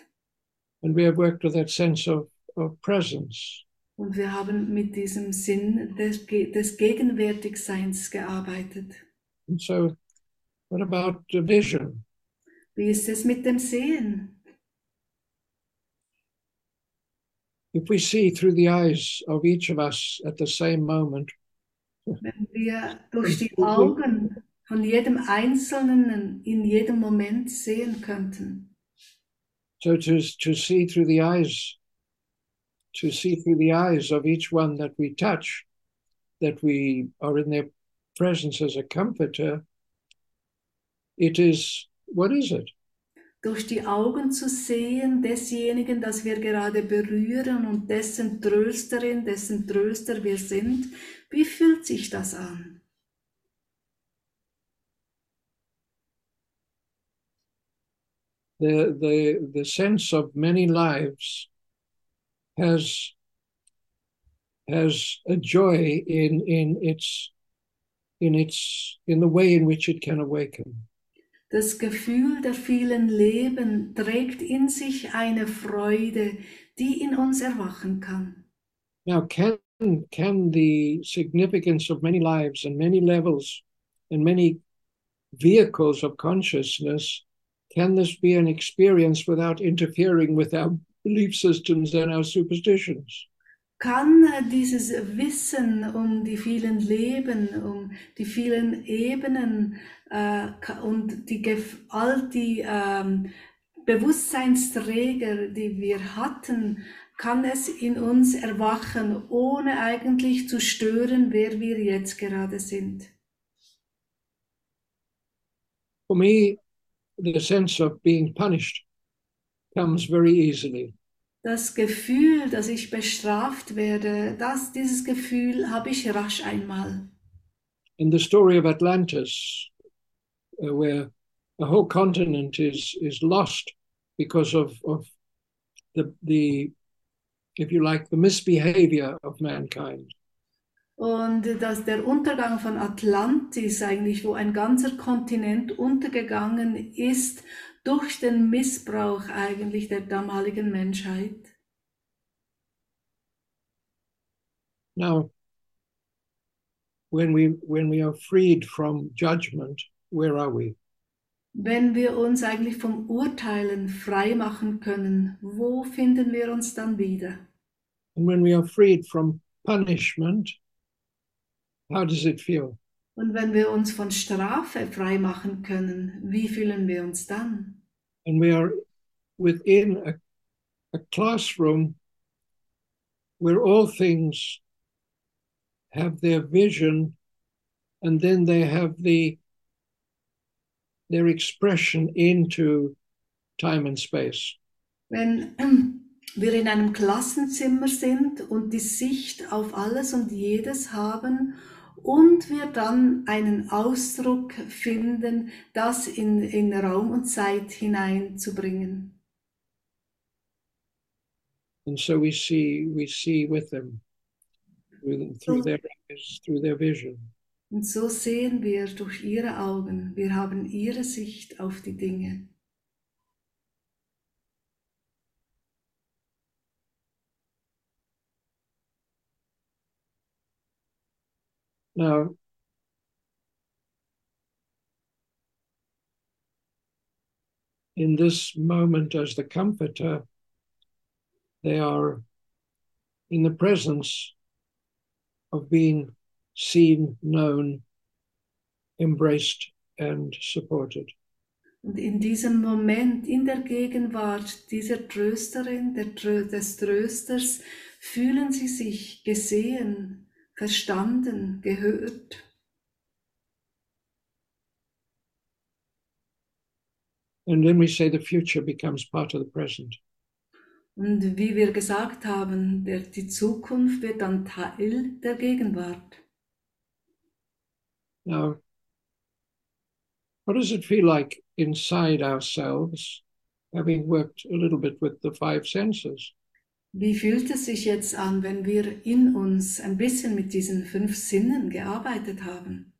and we have worked with that sense of of presence. und wir haben mit diesem Sinn des, des Gegenwärtigseins gearbeitet. And so, what about the vision? Wie ist es mit dem Sehen? If we see through the eyes of each of us at the same moment, Wenn wir durch die <laughs> Augen von jedem Einzelnen in jedem Moment sehen könnten. So to to see through the eyes, to see through the eyes of each one that we touch, that we are in their presence as a comforter, it is what is it? Durch die Augen zu sehen desjenigen, das wir gerade berühren und dessen Trösterin, dessen Tröster wir sind. Wie fühlt sich das an? The, the, the sense of many lives has, has a joy in, in, its, in, its, in the way in which it can awaken. Das Gefühl der vielen Leben trägt in sich eine Freude, die in uns erwachen kann. Now, can, can the significance of many lives and many levels and many vehicles of consciousness, can this be an experience without interfering with our belief systems and our superstitions? Kann dieses Wissen um die vielen Leben, um die vielen Ebenen äh, und die, all die ähm, Bewusstseinsträger, die wir hatten, kann es in uns erwachen, ohne eigentlich zu stören, wer wir jetzt gerade sind. For me, the sense of being punished comes very easily. Das Gefühl, dass ich bestraft werde, das, dieses Gefühl habe ich rasch einmal. In the story of Atlantis, uh, where a whole continent is is lost because of of the the if you like the misbehavior of mankind. Und dass der Untergang von Atlantis eigentlich, wo ein ganzer Kontinent untergegangen ist durch den Missbrauch eigentlich der damaligen Menschheit. Now, when we when we are freed from judgment, where are we? Wenn wir uns eigentlich vom Urteilen frei machen können, wo finden wir uns dann wieder? And when we are freed from punishment, how does it feel? Und wenn wir uns von Strafe frei machen können, wie fühlen wir uns dann? And we are within a, a classroom where all things have their vision and then they have the their expression into time and space. Wenn <clears throat> wir in einem Klassenzimmer sind und die Sicht auf alles und jedes haben und wir dann einen Ausdruck finden, das in, in Raum und Zeit hineinzubringen. And so we see we see with them through, through their eyes, through their vision. Und so sehen wir durch ihre Augen, wir haben ihre Sicht auf die Dinge. Now, in this moment as the comforter, they are in the presence of being seen, known, embraced, and supported. Und in diesem Moment, in der Gegenwart dieser Trösterin, der des Trösters, fühlen sie sich gesehen, verstanden, gehört. And then we say the future becomes part of the present. Und wie wir gesagt haben, der, die Zukunft wird dann Teil der Gegenwart. Now, what does it feel like inside ourselves, having worked a little bit with the five senses? Wie fühlt es sich jetzt an, wenn wir in uns ein bisschen mit diesen fünf Sinnen gearbeitet haben?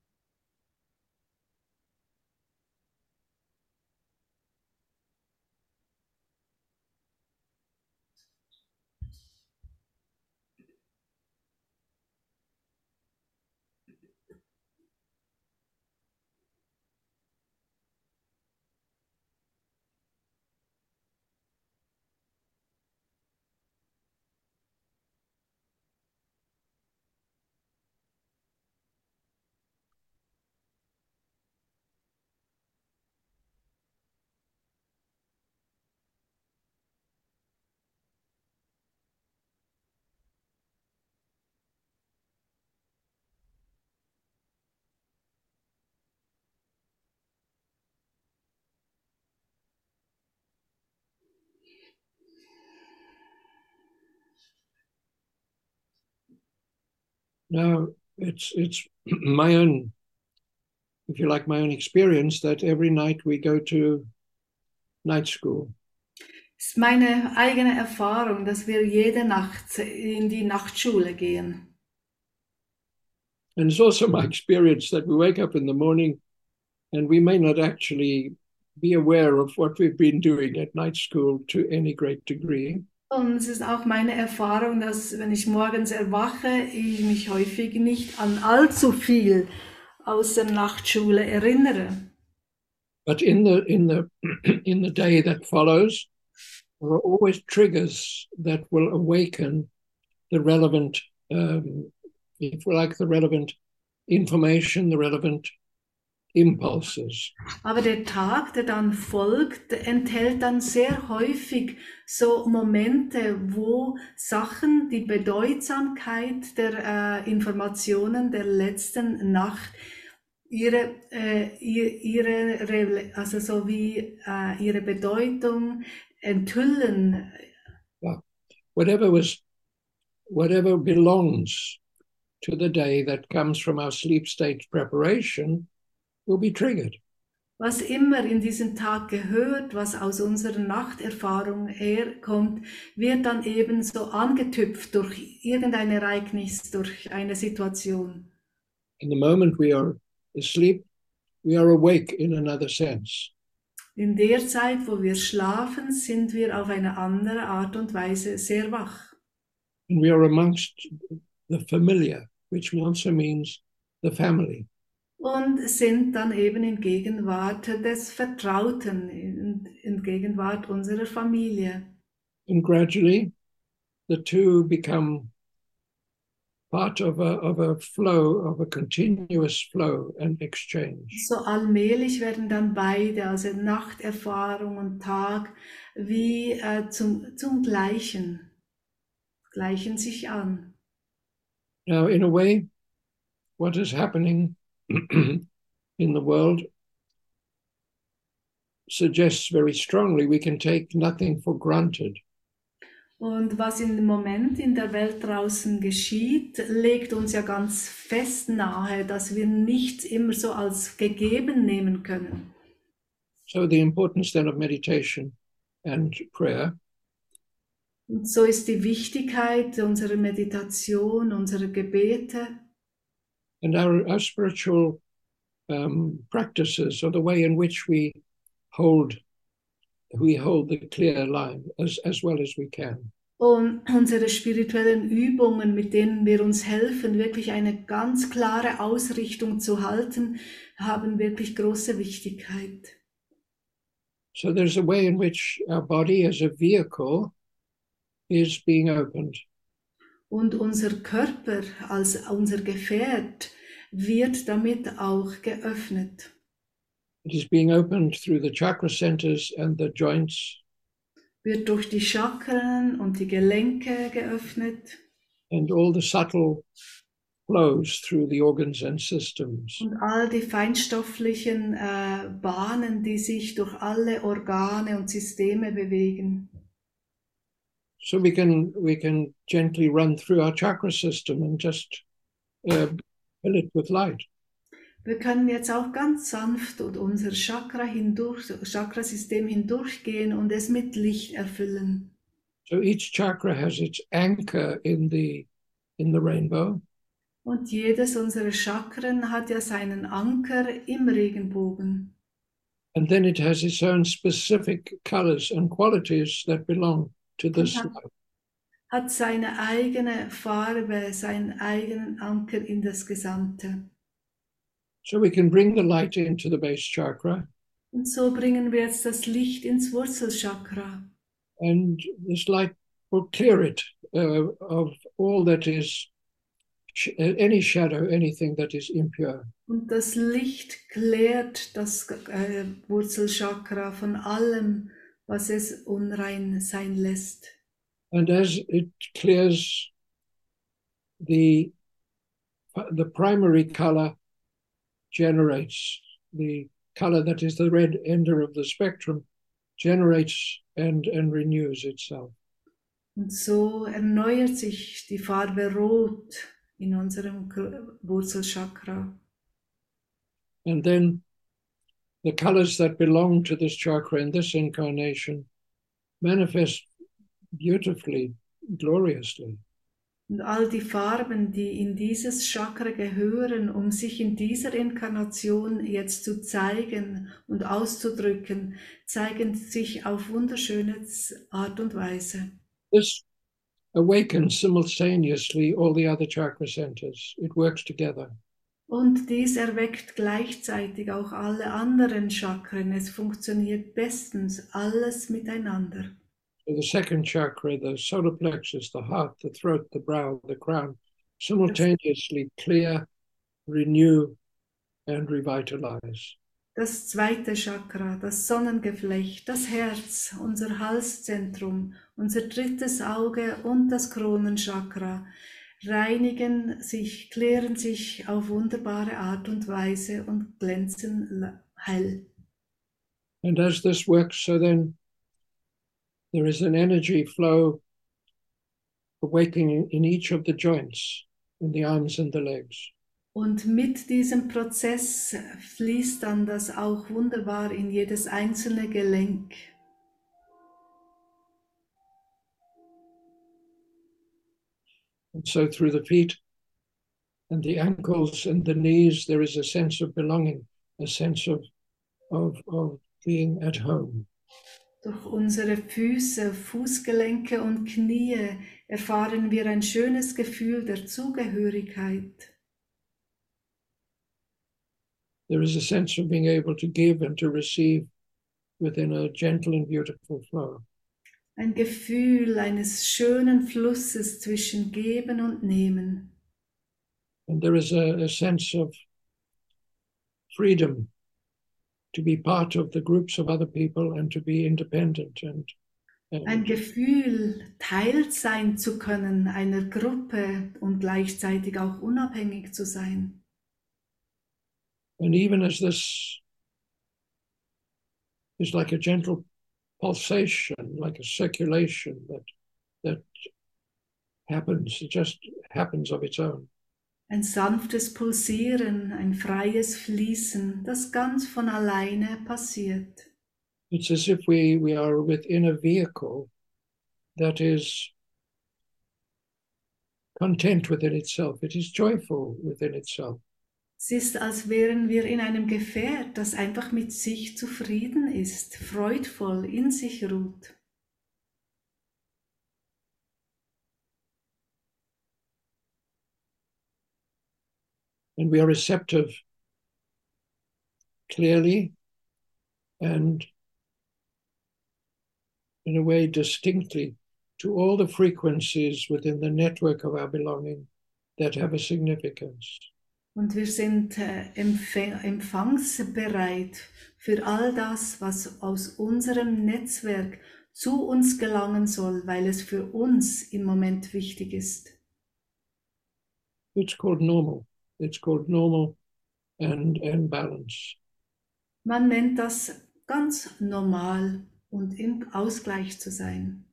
Now, it's, it's <clears throat> my own, if you like, my own experience that every night we go to night school. Ist meine eigene Erfahrung, dass wir jede Nacht in die Nachtschule gehen. And it's also my experience that we wake up in the morning and we may not actually be aware of what we've been doing at night school to any great degree. Und es ist auch meine Erfahrung, dass wenn ich morgens erwache, ich mich häufig nicht an allzu viel aus der Nachtschule erinnere. But in the in the <clears throat> in the day that follows, there are always triggers that will awaken the relevant, um, if we like, the relevant information, the relevant impulses. Aber der Tag, der dann folgt, enthält dann sehr häufig so Momente, wo Sachen, die Bedeutsamkeit der äh, Informationen der letzten Nacht, ihre, äh, ihre, also so wie äh, ihre Bedeutung enthüllen. Whatever was, whatever belongs to the day that comes from our sleep state preparation will be triggered. Was immer in diesen Tag gehört, was aus unserer Nachterfahrung herkommt, wird dann eben so angetüpft durch irgendein Ereignis, durch eine Situation. In the moment we are asleep, we are awake in another sense. In der Zeit, wo wir schlafen, sind wir auf eine andere Art und Weise sehr wach. And we are amongst the familiar, which also means the family. Und sind dann eben in Gegenwart des Vertrauten, in, in Gegenwart unserer Familie. And gradually, the two become part of a, of a flow, of a continuous flow and exchange. So allmählich werden dann beide, also Nachterfahrung und Tag, wie äh, zum, zum Gleichen, gleichen sich an. Now, in a way, what is happening in the world suggests very strongly we can take nothing for granted. Und was in dem Moment in der Welt draußen geschieht, legt uns ja ganz fest nahe, dass wir nichts immer so als gegeben nehmen können. So, the importance then of meditation and prayer Und so ist die Wichtigkeit unserer Meditation, unserer Gebete and our, our spiritual um, practices or the way in which we hold we hold the clear line as, as well as we can. und unsere spirituellen Übungen, mit denen wir uns helfen, wirklich eine ganz klare Ausrichtung zu halten, haben wirklich große Wichtigkeit. So there's a way in which our body as a vehicle is being opened. Und unser Körper als unser Gefährt wird damit auch geöffnet. It is being opened through the chakra centers and the joints Wird durch die Chakren und die Gelenke geöffnet and all the subtle flows through the organs and systems. und all die feinstofflichen äh, Bahnen, die sich durch alle Organe und Systeme bewegen. So we can we can gently run through our chakra system and just uh, fill it with light. Wir können jetzt auch ganz sanft und unser Chakra hindurch, Chakrasystem hindurchgehen und es mit Licht erfüllen. So each chakra has its anchor in the in the rainbow, Und jedes unserer Chakren hat ja seinen Anker im Regenbogen. and then it has its own specific colors and qualities that belong Hat seine eigene Farbe, seinen eigenen Anker in das Gesamte. So we can bring the light into the base chakra, Und so bringen wir jetzt das Licht ins Wurzelchakra. and this light will clear it uh, of all that is uh, any shadow, anything that is impure. Und das Licht klärt das äh, Wurzelchakra von allem, was es unrein sein lässt. And as it clears the the primary color generates the color that is the red ender of the spectrum generates and and renews itself. Und so erneuert sich die Farbe Rot, in unserem Wurzelchakra. And then the colors that belong to this chakra in this incarnation manifest beautifully, gloriously. Und all die Farben, die in dieses Chakra gehören, um sich in dieser Inkarnation jetzt zu zeigen und auszudrücken, zeigen sich auf wunderschöne Art und Weise. This awakens simultaneously all the other chakra centers. It works together. Und dies erweckt gleichzeitig auch alle anderen Chakren. Es funktioniert bestens alles miteinander. So the second chakra, the solar plexus, the heart, the throat, the brow, the crown, simultaneously clear, renew, and revitalize. Das zweite Chakra, das Sonnengeflecht, das Herz, unser Halszentrum, unser drittes Auge und das Kronenchakra reinigen sich, klären sich auf wunderbare Art und Weise und glänzen hell. And as this works, so then there is an energy flow awakening in each of the joints, in the arms and the legs. Und mit diesem Prozess fließt dann das auch wunderbar in jedes einzelne Gelenk. And so through the feet and the ankles and the knees, there is a sense of belonging, a sense of, of, of being at home. Durch unsere Füße, Fußgelenke und Knie erfahren wir ein schönes Gefühl der Zugehörigkeit. There is a sense of being able to give and to receive within a gentle and beautiful flow. Ein Gefühl eines schönen Flusses zwischen Geben und Nehmen. And there is a, a sense of freedom to be part of the groups of other people and to be independent and, Ein Gefühl, Teil sein zu können einer Gruppe und gleichzeitig auch unabhängig zu sein. And even as this is like a gentle pulsation, like a circulation that that happens, it just happens of its own. Ein sanftes Pulsieren, ein freies Fließen, das ganz von alleine passiert. It's as if we, we are within a vehicle that is content within itself. It is joyful within itself. Es ist, als wären wir in einem Gefährt, das einfach mit sich zufrieden ist, freudvoll in sich ruht. And we are receptive clearly and in a way distinctly to all the frequencies within the network of our belonging that have a significance. Und wir sind äh, empfangsbereit für all das, was aus unserem Netzwerk zu uns gelangen soll, weil es für uns im Moment wichtig ist. It's called normal. It's called normal and, and balance. Man nennt das ganz normal und im Ausgleich zu sein.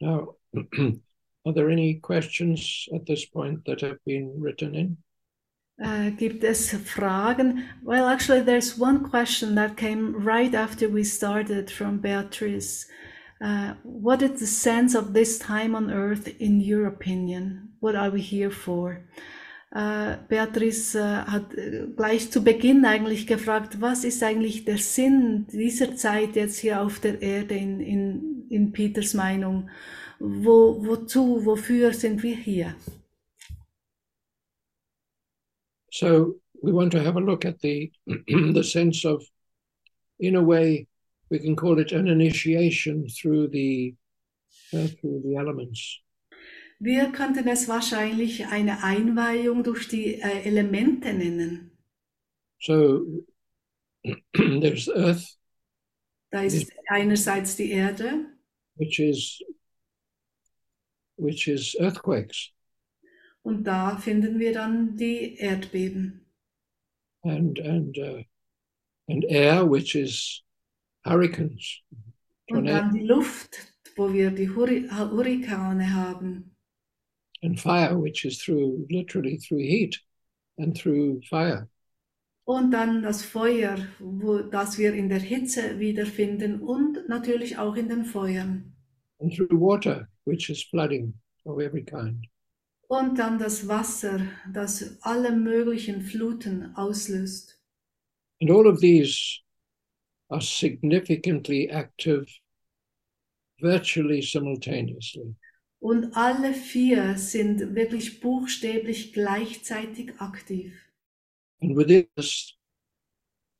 Now, <clears throat> are there any questions at this point that have been written in? Äh, gibt es Fragen? Well, actually, there's one question that came right after we started from Beatrice. Uh, what is the sense of this time on earth in your opinion? What are we here for? Äh, Beatrice äh, hat äh, gleich zu Beginn eigentlich gefragt, was ist eigentlich der Sinn dieser Zeit jetzt hier auf der Erde in, in, in Peters Meinung? wo, wozu, wofür sind wir hier? So we want to have a look at the <clears throat> the sense of, in a way, we can call it an initiation through the uh, through the elements. Wir könnten es wahrscheinlich eine Einweihung durch die äh, Elemente nennen. So <clears throat> there's earth, Da ist einerseits die Erde, which is which is earthquakes, und da finden wir dann die Erdbeben. and and uh, and air, which is hurricanes, Und dann die Luft, wo wir die Hurri Hurrikane haben. and fire, which is through literally through heat and through fire. Und dann das Feuer, wo, das wir in der Hitze wiederfinden und natürlich auch in den Feuern. and through water, which is flooding of every kind. Und dann das Wasser, das alle möglichen Fluten auslöst. And all of these are significantly active virtually simultaneously. Und alle vier sind wirklich buchstäblich gleichzeitig aktiv. And within us,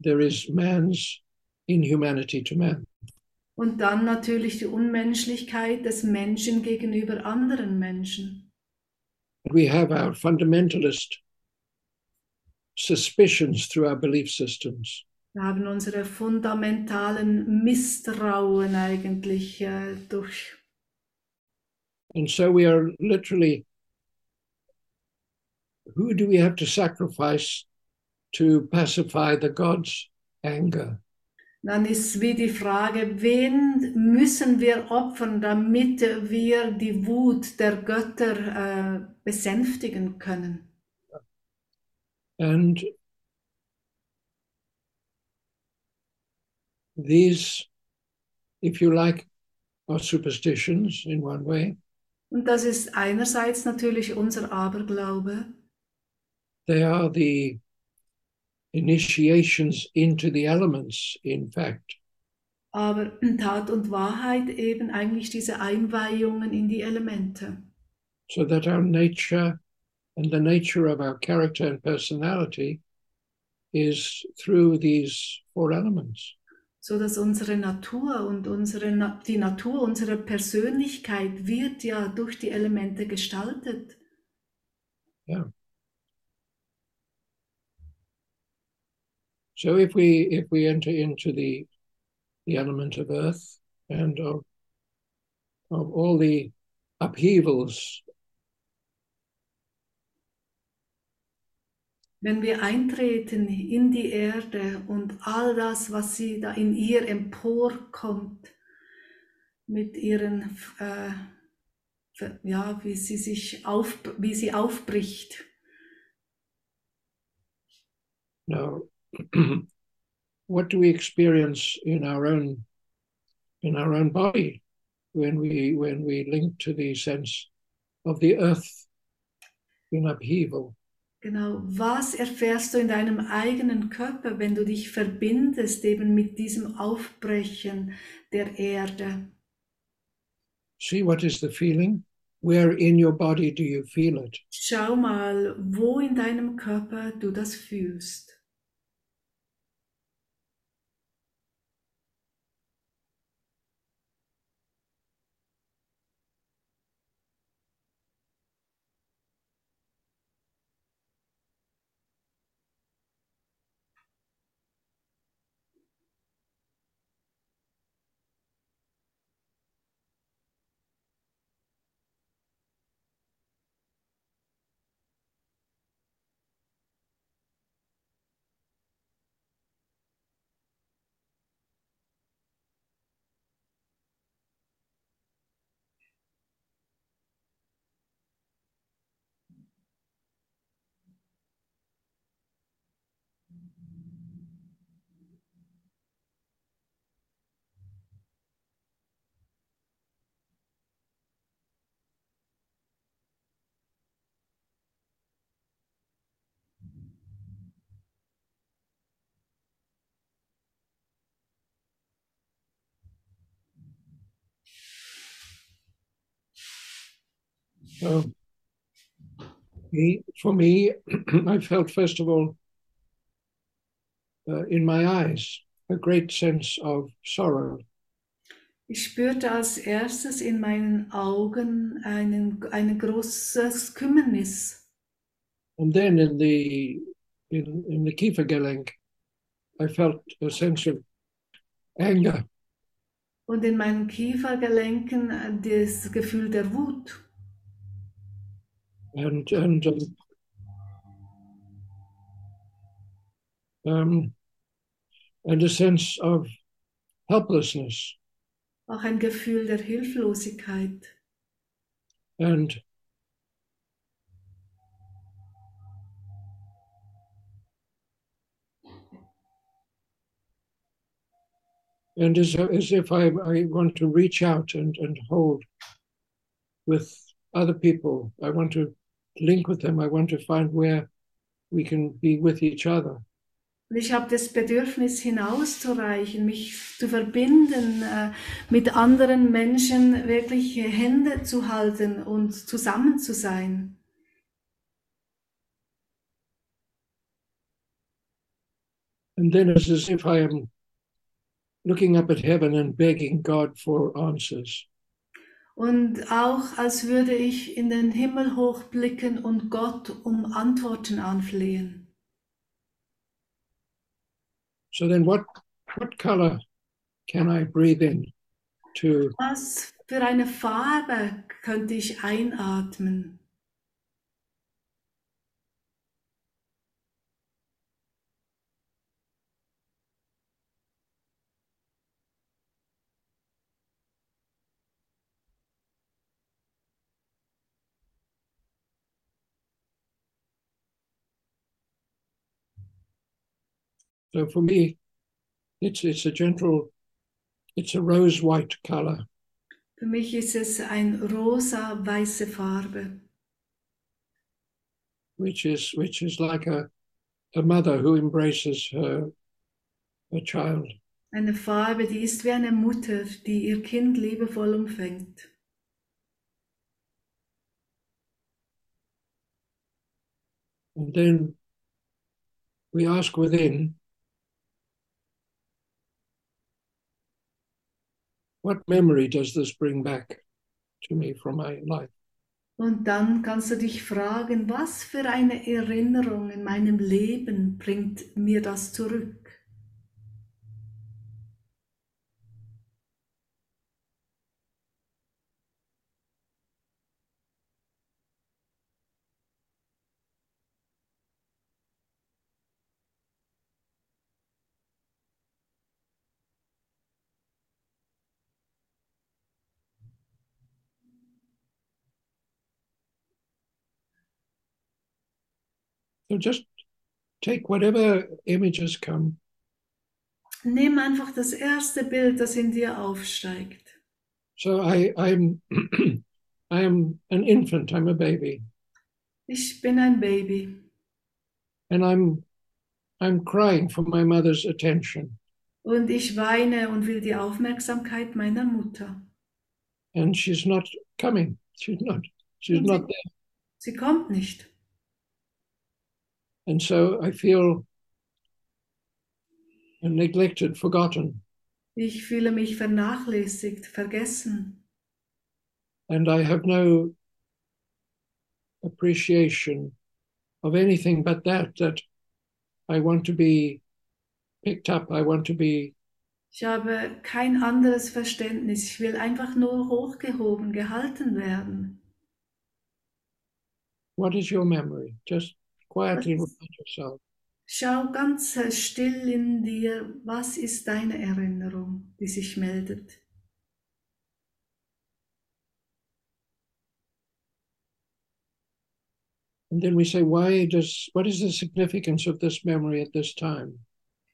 there is man's inhumanity to man. Und dann natürlich die Unmenschlichkeit des Menschen gegenüber anderen Menschen. We have our fundamentalist suspicions through our belief systems. Wir haben unsere fundamentalen Misstrauen eigentlich äh, durch. And so we are literally who do we have to sacrifice to pacify the God's anger? Dann ist wie die Frage, wen müssen wir opfern, damit wir die Wut der Götter äh, besänftigen können? And these, if you like, are superstitions in one way. Und das ist einerseits natürlich unser Aberglaube, They are the initiations into the elements, in fact. aber in Tat und Wahrheit eben eigentlich diese Einweihungen in die Elemente. So that our nature and the nature of our character and personality is through these four elements. so dass unsere Natur und unsere die Natur unserer Persönlichkeit wird ja durch die Elemente gestaltet. Yeah. So if we if we enter into the the element of earth and of of all the upheavals Wenn wir eintreten in die Erde und all das, was sie da in ihr emporkommt, mit ihren, äh, ja, wie sie sich auf, wie sie aufbricht. now <clears throat> what do we experience in our own in our own body when we when we link to the sense of the earth in upheaval Genau, was erfährst du in deinem eigenen Körper, wenn du dich verbindest eben mit diesem Aufbrechen der Erde? see what is the feeling where in your body do you feel it Schau mal, wo in deinem Körper du das fühlst. Um, so, for me, <clears throat> I felt first of all in my eyes a great sense of sorrow. Ich spürte als erstes in meinen Augen einen, ein großes Kümmernis. And then in the in, in the Kiefergelenk, I felt a sense of anger. Und in meinen Kiefergelenken äh, das Gefühl der Wut. and and um, um, and a sense of helplessness Auch ein Gefühl der Hilflosigkeit. and and as, as if I, I want to reach out and, and hold with other people. I want to link with them. I want to find where we can be with each other. Und ich habe das Bedürfnis hinauszureichen, mich zu verbinden, äh, mit anderen Menschen wirklich Hände zu halten und zusammen zu sein. And then it's as if I am looking up at heaven and begging God for answers. Und auch als würde ich in den Himmel hochblicken und Gott um Antworten anflehen. So then what what color can I breathe in to Was für eine Farbe könnte ich einatmen? So for me it's it's a gentle it's a rose white color Für mich ist es ein rosa-weiße Farbe, which is which is like a a mother who embraces her her child. eine Farbe, die ist wie eine Mutter, die ihr Kind liebevoll umfängt. And then we ask within what memory does this bring back to me from my life? Und dann kannst du dich fragen, was für eine Erinnerung in meinem Leben bringt mir das zurück? So just take whatever images come Nimm einfach das erste Bild, das in dir aufsteigt. So I, I'm <clears throat> I am an infant, I'm a baby, Ich bin ein Baby and I'm I'm crying for my mother's attention. und ich weine und will die Aufmerksamkeit meiner Mutter. And she's not coming. She's not she's Und not sie- there. Sie kommt nicht. And so I feel neglected, forgotten. Ich fühle mich vernachlässigt, vergessen. And I have no appreciation of anything but that, that I want to be picked up. I want to be Ich habe kein anderes Verständnis. Ich will einfach nur hochgehoben, gehalten werden. What is your memory? Just quietly remind yourself. Schau ganz äh, still in dir, was ist deine Erinnerung, die sich meldet. And then we say, why does, what is the significance of this memory at this time?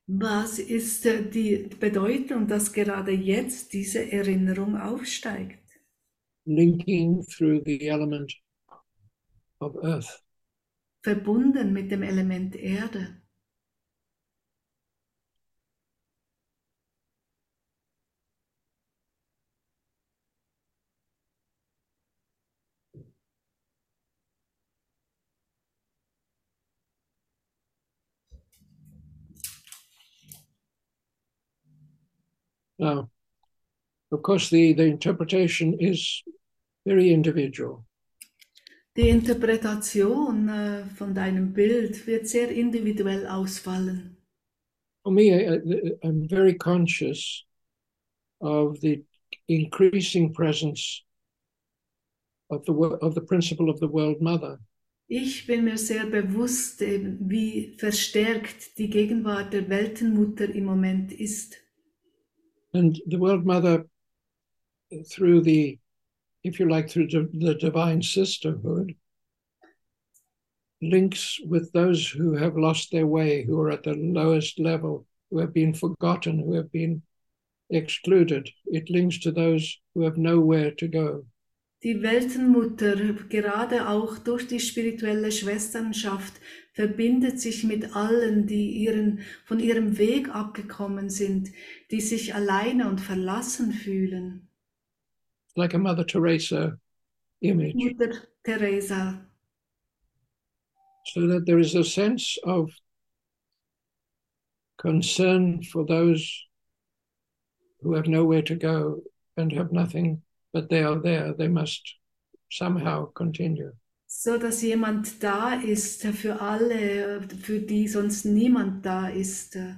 Was ist äh, die Bedeutung, dass gerade jetzt diese Erinnerung aufsteigt? Linking through the element of earth. verbunden mit dem Element Erde. Now, of course, the, the interpretation is very individual. Die Interpretation äh, von deinem Bild wird sehr individuell ausfallen. For me, I, I'm very conscious of the increasing presence of the of the principle of the world mother. Ich bin mir sehr bewusst, eben, wie verstärkt die Gegenwart der Weltenmutter im Moment ist. And the world mother, through the, if you like, through the, divine sisterhood, links with those who have lost their way, who are at the lowest level, who have been forgotten, who have been excluded. It links to those who have nowhere to go. Die Weltenmutter, gerade auch durch die spirituelle Schwesternschaft, verbindet sich mit allen, die ihren, von ihrem Weg abgekommen sind, die sich alleine und verlassen fühlen. Like a Mother Teresa image, Mutter Teresa. so that there is a sense of concern for those who have nowhere to go and have nothing, but they are there. They must somehow continue. So dass jemand da ist für alle, für die sonst niemand da ist. Äh,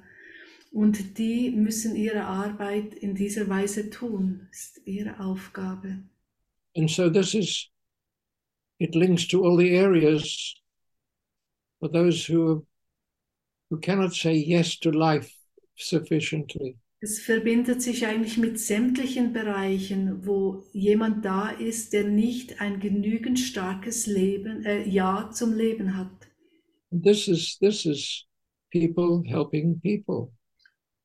Und die müssen ihre Arbeit in dieser Weise tun. Ist ihre Aufgabe. And so this is, it links to all the areas for those who, who cannot say yes to life sufficiently. Es verbindet sich eigentlich mit sämtlichen Bereichen, wo jemand da ist, der nicht ein genügend starkes Leben, äh, Ja zum Leben hat. This is, this is people helping people.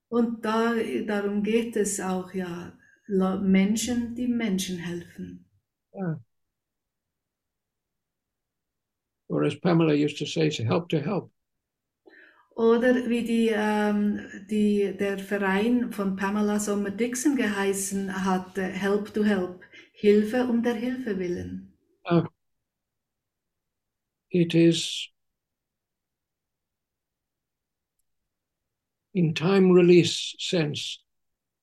Und da, darum geht es auch, ja, Menschen, die Menschen helfen. Yeah. Or as Pamela used to say, it's help to help. Oder wie die, ähm, die, der Verein von Pamela Sommer-Dixon geheißen hat, äh, Help to Help, Hilfe um der Hilfe willen. Uh, it is in time release sense,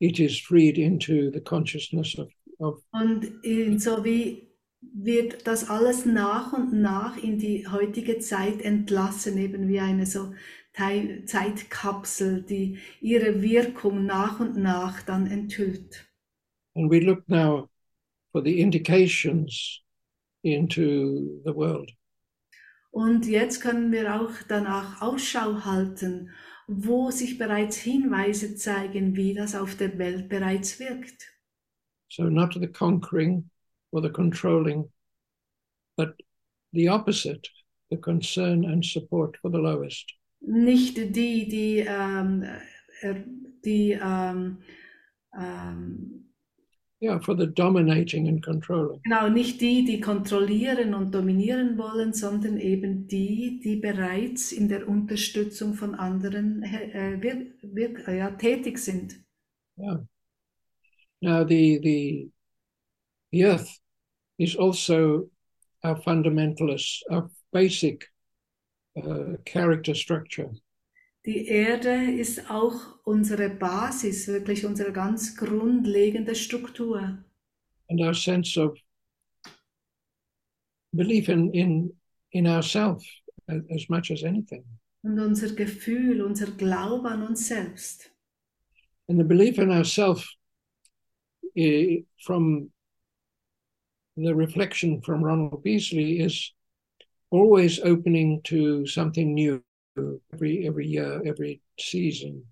it is freed into the consciousness of, of Und in, so wie wird das alles nach und nach in die heutige Zeit entlassen, eben wie eine so Zeitkapsel, die ihre Wirkung nach und nach dann enthüllt. and we look now for the indications into the world. Und jetzt können wir auch danach Ausschau halten, wo sich bereits Hinweise zeigen, wie das auf der Welt bereits wirkt. So not the conquering or the controlling, but the opposite, the concern and support for the lowest. Nicht die, die, ähm, er- die ähm, ähm, Yeah, for the dominating and controlling. Genau, nicht die, die kontrollieren und dominieren wollen, sondern eben die, die bereits in der Unterstützung von anderen äh, wir, wir, ja, tätig sind. Yeah. Now the the the earth is also our fundamentalist, our basic uh, character structure. Die Erde ist auch unsere Basis, wirklich unsere ganz grundlegende Struktur. and our sense of belief in in in ourselves as, much as anything Und unser Gefühl, unser Glaube an uns selbst. and the belief in ourselves eh, from the reflection from ronald beasley is always opening to something new every every year every season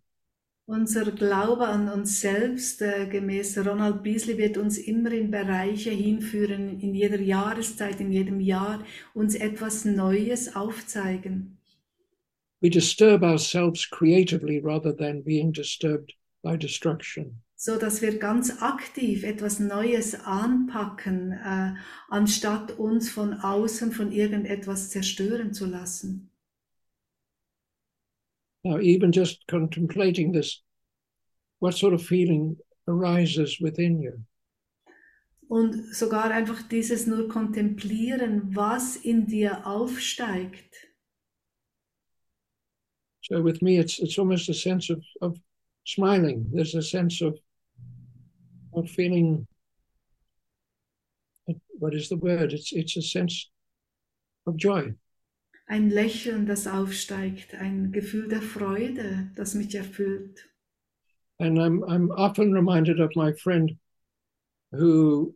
Unser Glaube an uns selbst, äh, gemäß Ronald Beasley, wird uns immer in Bereiche hinführen, in jeder Jahreszeit, in jedem Jahr, uns etwas Neues aufzeigen. we disturb ourselves creatively rather than being disturbed by destruction So dass wir ganz aktiv etwas Neues anpacken, äh, anstatt uns von außen von irgendetwas zerstören zu lassen. Now, even just contemplating this, what sort of feeling arises within you? Und sogar einfach dieses nur kontemplieren, was in dir aufsteigt. So with me, it's it's almost a sense of of smiling. There's a sense of of feeling what is the word? It's it's a sense of joy. Ein Lächeln, das aufsteigt, ein Gefühl der Freude, das mich erfüllt. And I'm I'm often reminded of my friend who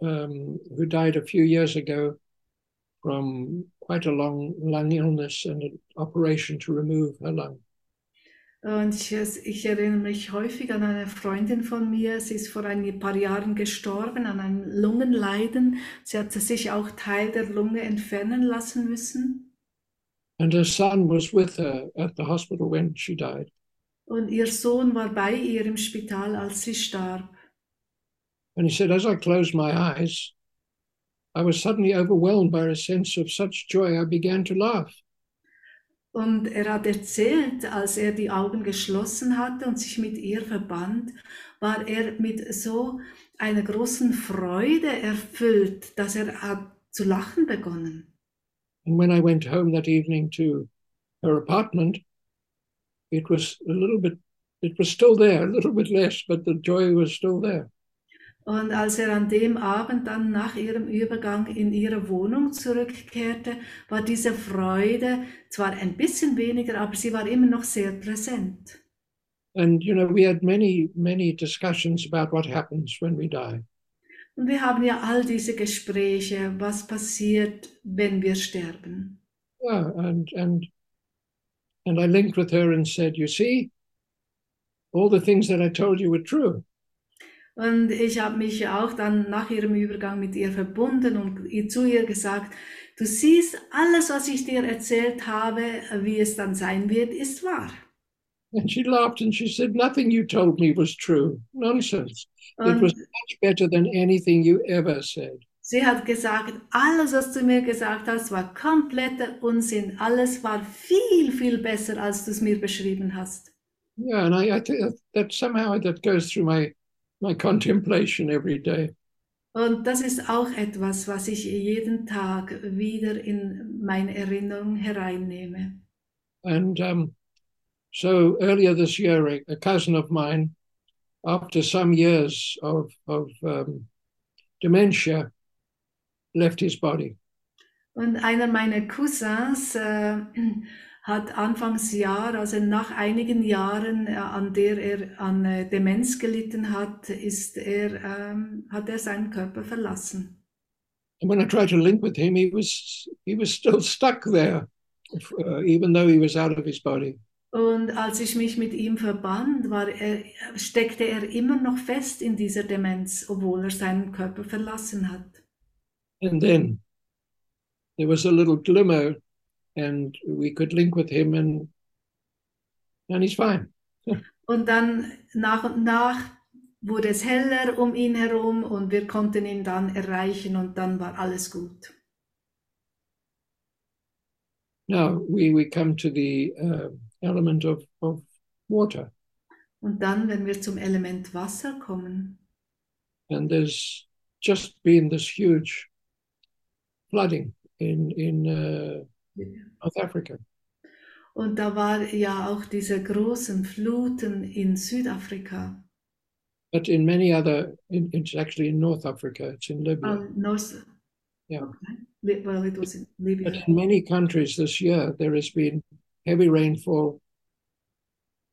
um, who died a few years ago from quite a long lung illness and an operation to remove her lung. Und ich, ich, erinnere mich häufig an eine Freundin von mir. Sie ist vor ein paar Jahren gestorben an einem Lungenleiden. Sie hatte sich auch Teil der Lunge entfernen lassen müssen. And her son was with her at the hospital when she died. Und ihr Sohn war bei ihr im Spital, als sie starb. And he said, as I closed my eyes, I was suddenly overwhelmed by a sense of such joy, I began to laugh. Und er hat erzählt, als er die Augen geschlossen hatte und sich mit ihr verband, war er mit so einer großen Freude erfüllt, dass er hat zu lachen begonnen. And when I went home that evening to her apartment, it was a little bit, it was still there, a little bit less, but the joy was still there. Und als er an dem Abend dann nach ihrem Übergang in ihre Wohnung zurückkehrte, war diese Freude zwar ein bisschen weniger, aber sie war immer noch sehr präsent. And you know, we had many, many discussions about what happens when we die. Und wir haben ja all diese Gespräche, was passiert, wenn wir sterben. Yeah, and and and I linked with her and said, you see, all the things that I told you were true. Und ich habe mich auch dann nach ihrem Übergang mit ihr verbunden und zu ihr gesagt, du siehst, alles, was ich dir erzählt habe, wie es dann sein wird, ist wahr. And she laughed and she said, nothing you told me was true. Nonsense. Und It was much better than anything you ever said. sie hat gesagt, alles, was du mir gesagt hast, war kompletter Unsinn. Alles war viel, viel besser, als du es mir beschrieben hast. Yeah, and I, I think that somehow that goes through my my contemplation every day. Und das ist auch etwas, was ich jeden Tag wieder in meine Erinnerung hereinnehme. And um, so earlier this year, a, cousin of mine, after some years of, of um, dementia, left his body. Und einer meiner Cousins äh, hat Anfangsjahr, also nach einigen Jahren, äh, an der er an äh, Demenz gelitten hat, ist er, ähm, hat er seinen Körper verlassen. And when I tried to link with him, he was he was still stuck there, uh, even though he was out of his body. Und als ich mich mit ihm verband, war er, steckte er immer noch fest in dieser Demenz, obwohl er seinen Körper verlassen hat. And then there was a little glimmer, and we could link with him, and and he's fine. Und dann nach und nach wurde es heller um ihn herum und wir konnten ihn dann erreichen und dann war alles gut. Now we we come to the uh, element of of water, Und dann, wenn wir zum Element Wasser kommen, and there's just been this huge flooding in in uh, South Africa. und da war ja auch diese großen Fluten in Südafrika, but in many other, in, it's actually in North Africa, it's in Libya. um, North, Yeah. okay. Well, it was in Libya. But in many countries this year, there has been heavy rainfall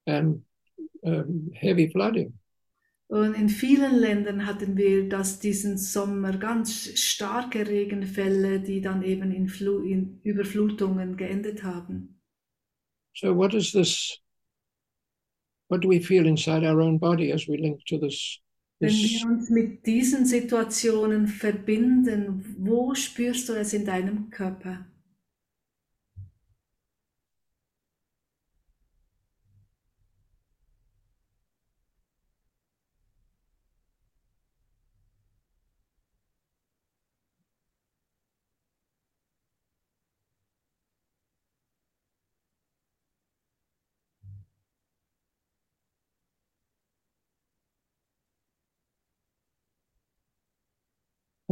and um, heavy flooding. Und in vielen Ländern hatten wir das diesen Sommer ganz starke Regenfälle, die dann eben in, Flu in Überflutungen geendet haben. So, what is this? What do we feel inside our own body as we link to this? Wenn wir uns mit diesen Situationen verbinden, wo spürst du es in deinem Körper?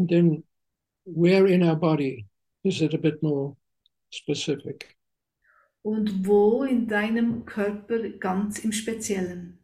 And then where in our body is it a bit more specific? Und wo in deinem Körper ganz im Speziellen?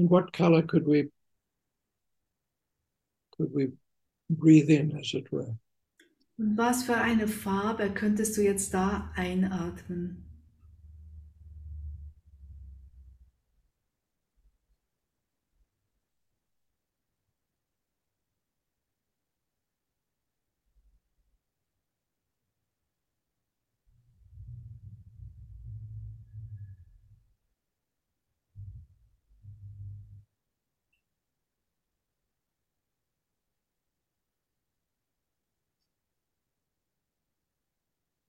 And what color could we could we breathe in, as it were? Und was für eine Farbe könntest du jetzt da einatmen?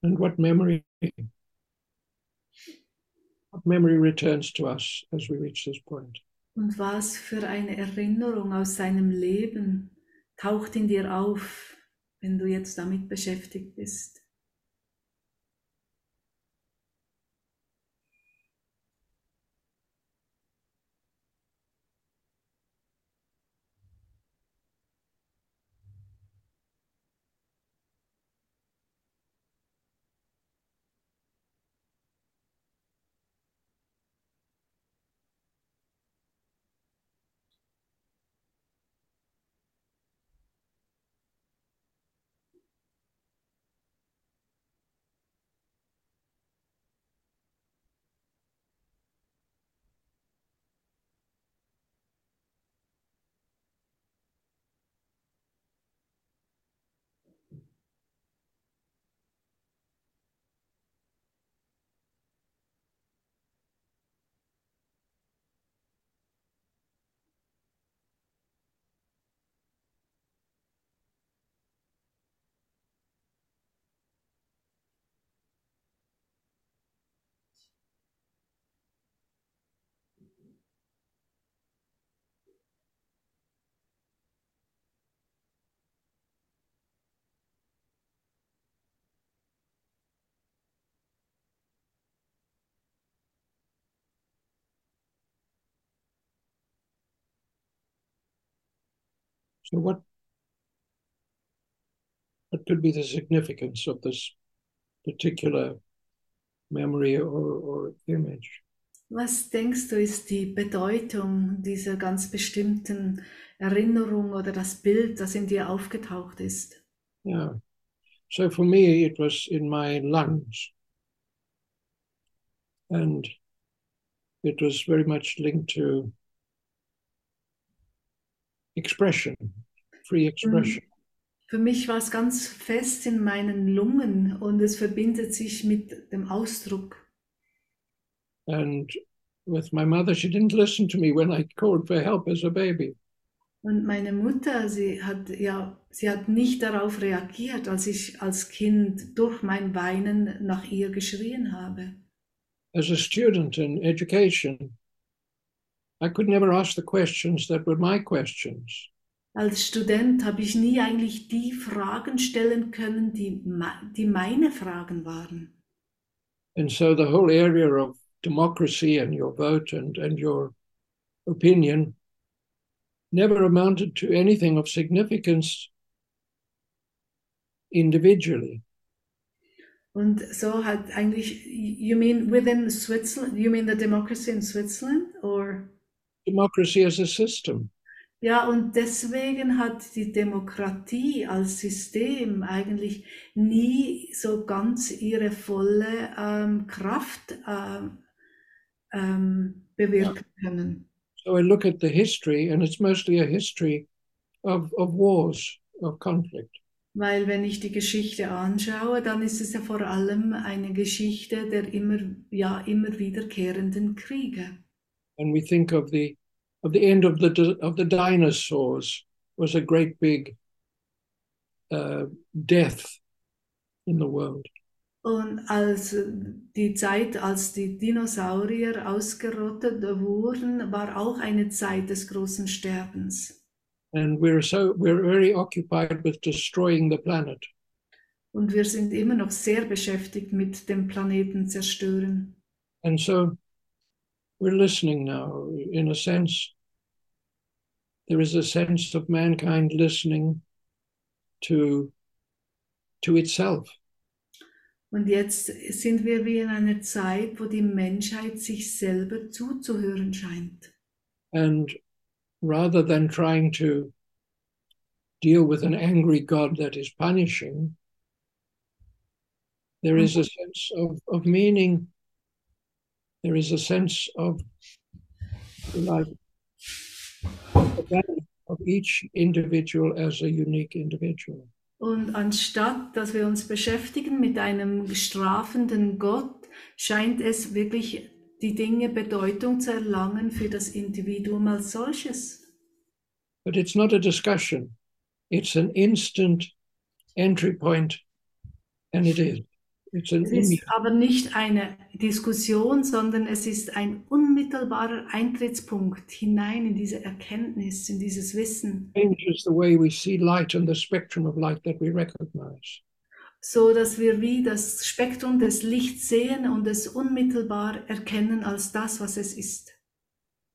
And what memory what memory returns to us as we reach this point? Und was für eine Erinnerung aus seinem Leben taucht in dir auf, wenn du jetzt damit beschäftigt bist? So what what could be the significance of this particular memory or, or image? Was denkst du, ist die Bedeutung dieser ganz bestimmten Erinnerung oder das Bild, das in dir aufgetaucht ist? Yeah. So for me, it was in my lungs. And it was very much linked to expression, free expression. Für mich war es ganz fest in meinen Lungen und es verbindet sich mit dem Ausdruck. And with my mother, she didn't listen to me when I called for help as a baby. Und meine Mutter, sie hat ja, sie hat nicht darauf reagiert, als ich als Kind durch mein Weinen nach ihr geschrien habe. As a student in education, I could never ask the questions that were my questions. Als Student habe ich nie eigentlich die Fragen stellen können, die, die meine Fragen waren. And so the whole area of democracy and your vote and, and your opinion never amounted to anything of significance individually. Und so hat eigentlich, you mean within Switzerland, you mean the democracy in Switzerland? Or? Democracy as a system. Ja, und deswegen hat die Demokratie als System eigentlich nie so ganz ihre volle ähm, Kraft ähm, ähm, bewirken können. So I look at the history, and it's mostly a history of, of wars, of conflict. Weil wenn ich die Geschichte anschaue, dann ist es ja vor allem eine Geschichte der immer, ja, immer wiederkehrenden Kriege. And we think of the of the end of the of the dinosaurs was a great big uh, death in the world. Und als die Zeit, als die Dinosaurier ausgerottet wurden, war auch eine Zeit des großen Sterbens. and we're so we're very occupied with destroying the planet Und wir sind immer noch sehr beschäftigt mit dem Planeten zerstören. and so we're listening now in a sense there is a sense of mankind listening to to itself Und jetzt sind wir wie in einer Zeit, wo die Menschheit sich selber zuzuhören scheint. And rather than trying to deal with an angry God that is punishing, there is mm-hmm. a sense of, of meaning. There is a sense of like of each individual as a unique individual. Und anstatt dass wir uns beschäftigen mit einem strafenden Gott, scheint es wirklich die Dinge Bedeutung zu erlangen für das Individuum als solches. But it's not a discussion, it's an instant entry point, and it is. Es ist aber nicht eine Diskussion, sondern es ist ein unmittelbarer Eintrittspunkt hinein in diese Erkenntnis, in dieses Wissen, changes the way we see light and the spectrum of light that we recognize. so dass wir wie das Spektrum des Lichts sehen und es unmittelbar erkennen als das, was es ist.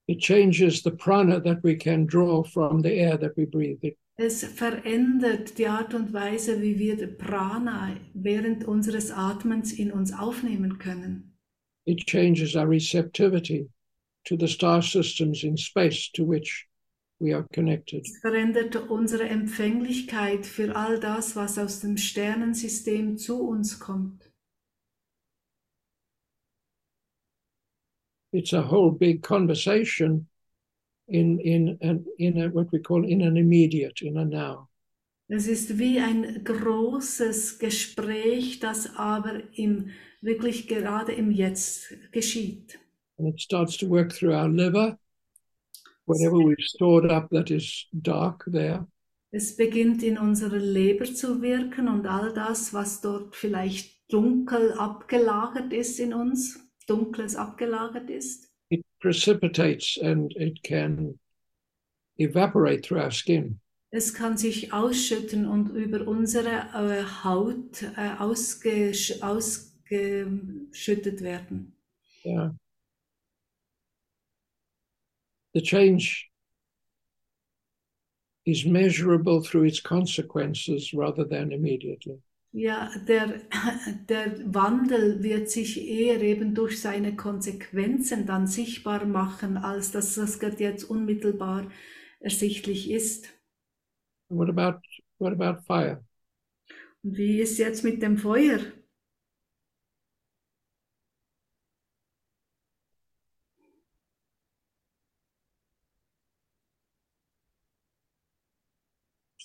It changes the prana that we can draw from the air that we breathe. It, Es verändert die Art und Weise, wie wir Prana während unseres Atmens in uns aufnehmen können. it changes our receptivity to the star systems in space to which we are connected. Es verändert unsere Empfänglichkeit für all das, was aus dem Sternensystem zu uns kommt. It's a whole big conversation in in an in a, what we call in an immediate, in a now. Es ist wie ein großes Gespräch, das aber im, wirklich gerade im Jetzt geschieht. And it starts to work through our liver, whatever we've stored up that is dark there. Es beginnt in unserer Leber zu wirken und all das, was dort vielleicht dunkel abgelagert ist in uns, dunkles abgelagert ist, It precipitates and it can evaporate through our skin. es kann sich ausschütten und über unsere äh, Haut äh, ausgesch ausgeschüttet werden. Yeah. The change is measurable through its consequences rather than immediately. Ja, der, der Wandel wird sich eher eben durch seine Konsequenzen dann sichtbar machen, als dass das jetzt unmittelbar ersichtlich ist. What about what about fire? Und wie ist jetzt mit dem Feuer?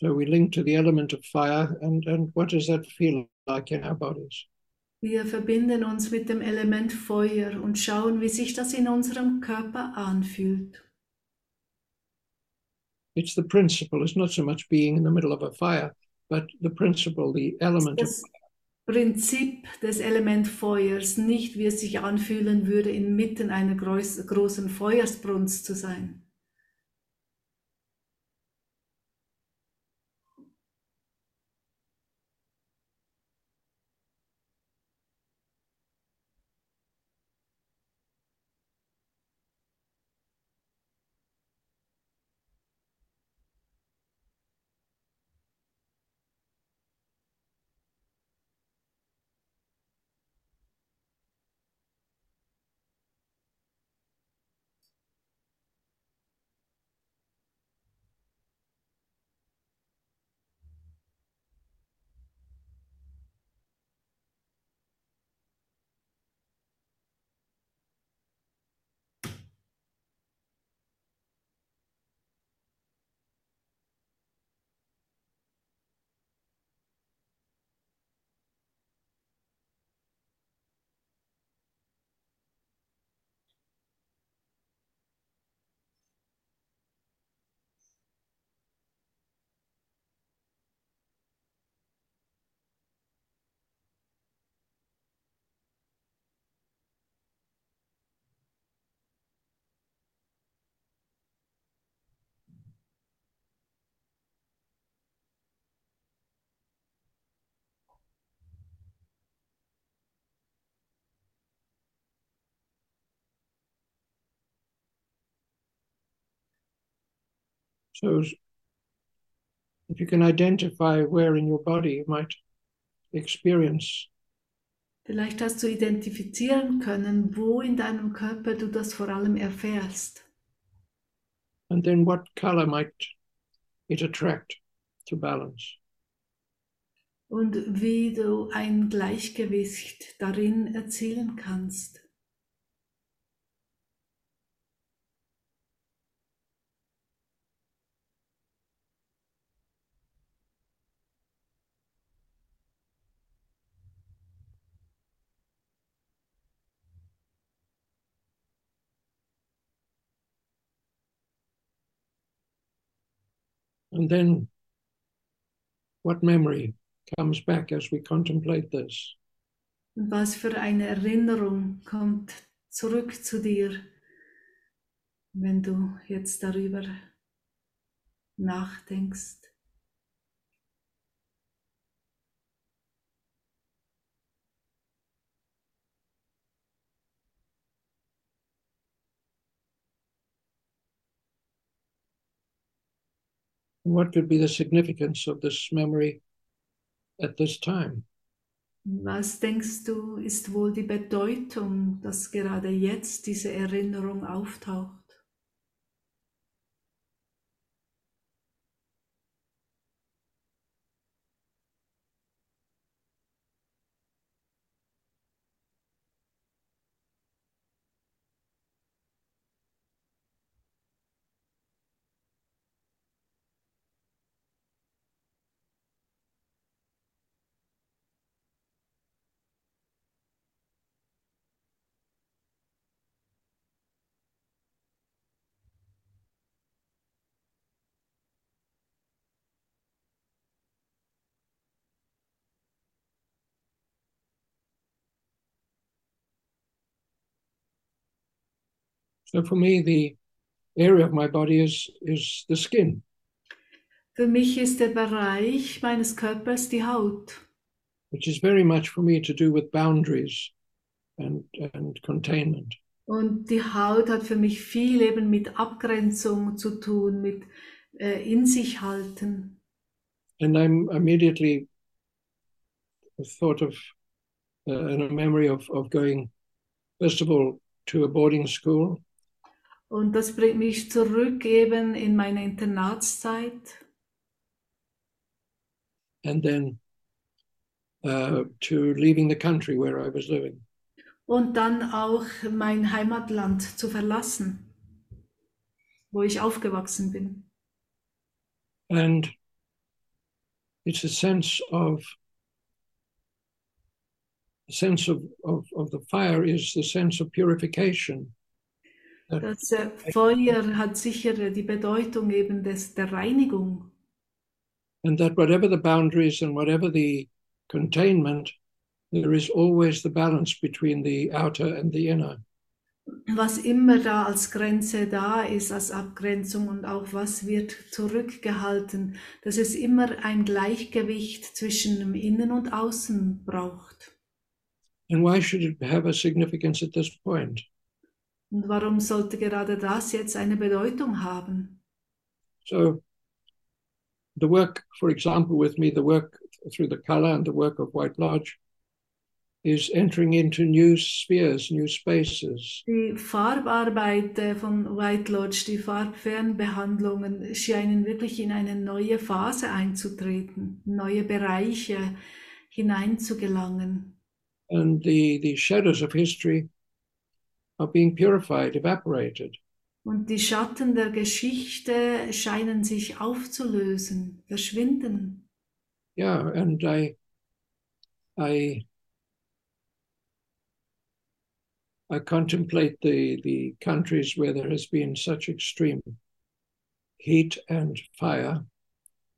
So we link to the element of fire, and and what does that feel like in our bodies? Wir verbinden uns mit dem Element Feuer und schauen, wie sich das in unserem Körper anfühlt. It's the principle. It's not so much being in the middle of a fire, but the principle, the element of Das Prinzip des Element Feuers, nicht wie es sich anfühlen würde, inmitten einer groß, großen Feuersbrunst zu sein. So if you can identify where in your body you might experience Vielleicht hast du identifizieren können, wo in deinem Körper du das vor allem erfährst. And then what color might it attract to balance? Und wie du ein Gleichgewicht darin erzielen kannst. And then what memory comes back as we contemplate this? Was für eine Erinnerung kommt zurück zu dir, wenn du jetzt darüber nachdenkst. What could be the significance of this memory at this time? Was denkst du, ist wohl die Bedeutung, dass gerade jetzt diese Erinnerung auftaucht? So for me, the area of my body is is the skin. Für mich ist der Bereich meines Körpers die Haut. which is very much for me to do with boundaries and, and containment. Und die Haut hat für mich viel eben mit Abgrenzung zu tun, mit äh, in sich halten. And I'm immediately thought of uh, in a memory of, of going, first of all, to a boarding school, Und das bringt mich zurück eben in meine Internatszeit and then uh, to leaving the country where I was living. und dann auch mein Heimatland zu verlassen, wo ich aufgewachsen bin. And it's a sense of the sense of, of, of the fire is the sense of purification. That Das äh, Feuer hat sicher die Bedeutung eben des, der Reinigung. and that whatever the boundaries and whatever the containment, there is always the balance between the outer and the inner. was immer da als Grenze da ist, als Abgrenzung und auch was wird zurückgehalten, dass es immer ein Gleichgewicht zwischen dem Innen und Außen braucht. And why should it have a significance at this point? Und warum sollte gerade das jetzt eine Bedeutung haben? So, the work, for example, with me, the work through the color and the work of White Lodge is entering into new spheres, new spaces. Die Farbarbeit äh, von White Lodge, die Farbfernbehandlungen scheinen wirklich in eine neue Phase einzutreten, neue Bereiche hineinzugelangen. And the, the shadows of history are being purified, evaporated. Und die Schatten der Geschichte scheinen sich aufzulösen, verschwinden. Yeah, and I, I, I contemplate the the countries where there has been such extreme heat and fire,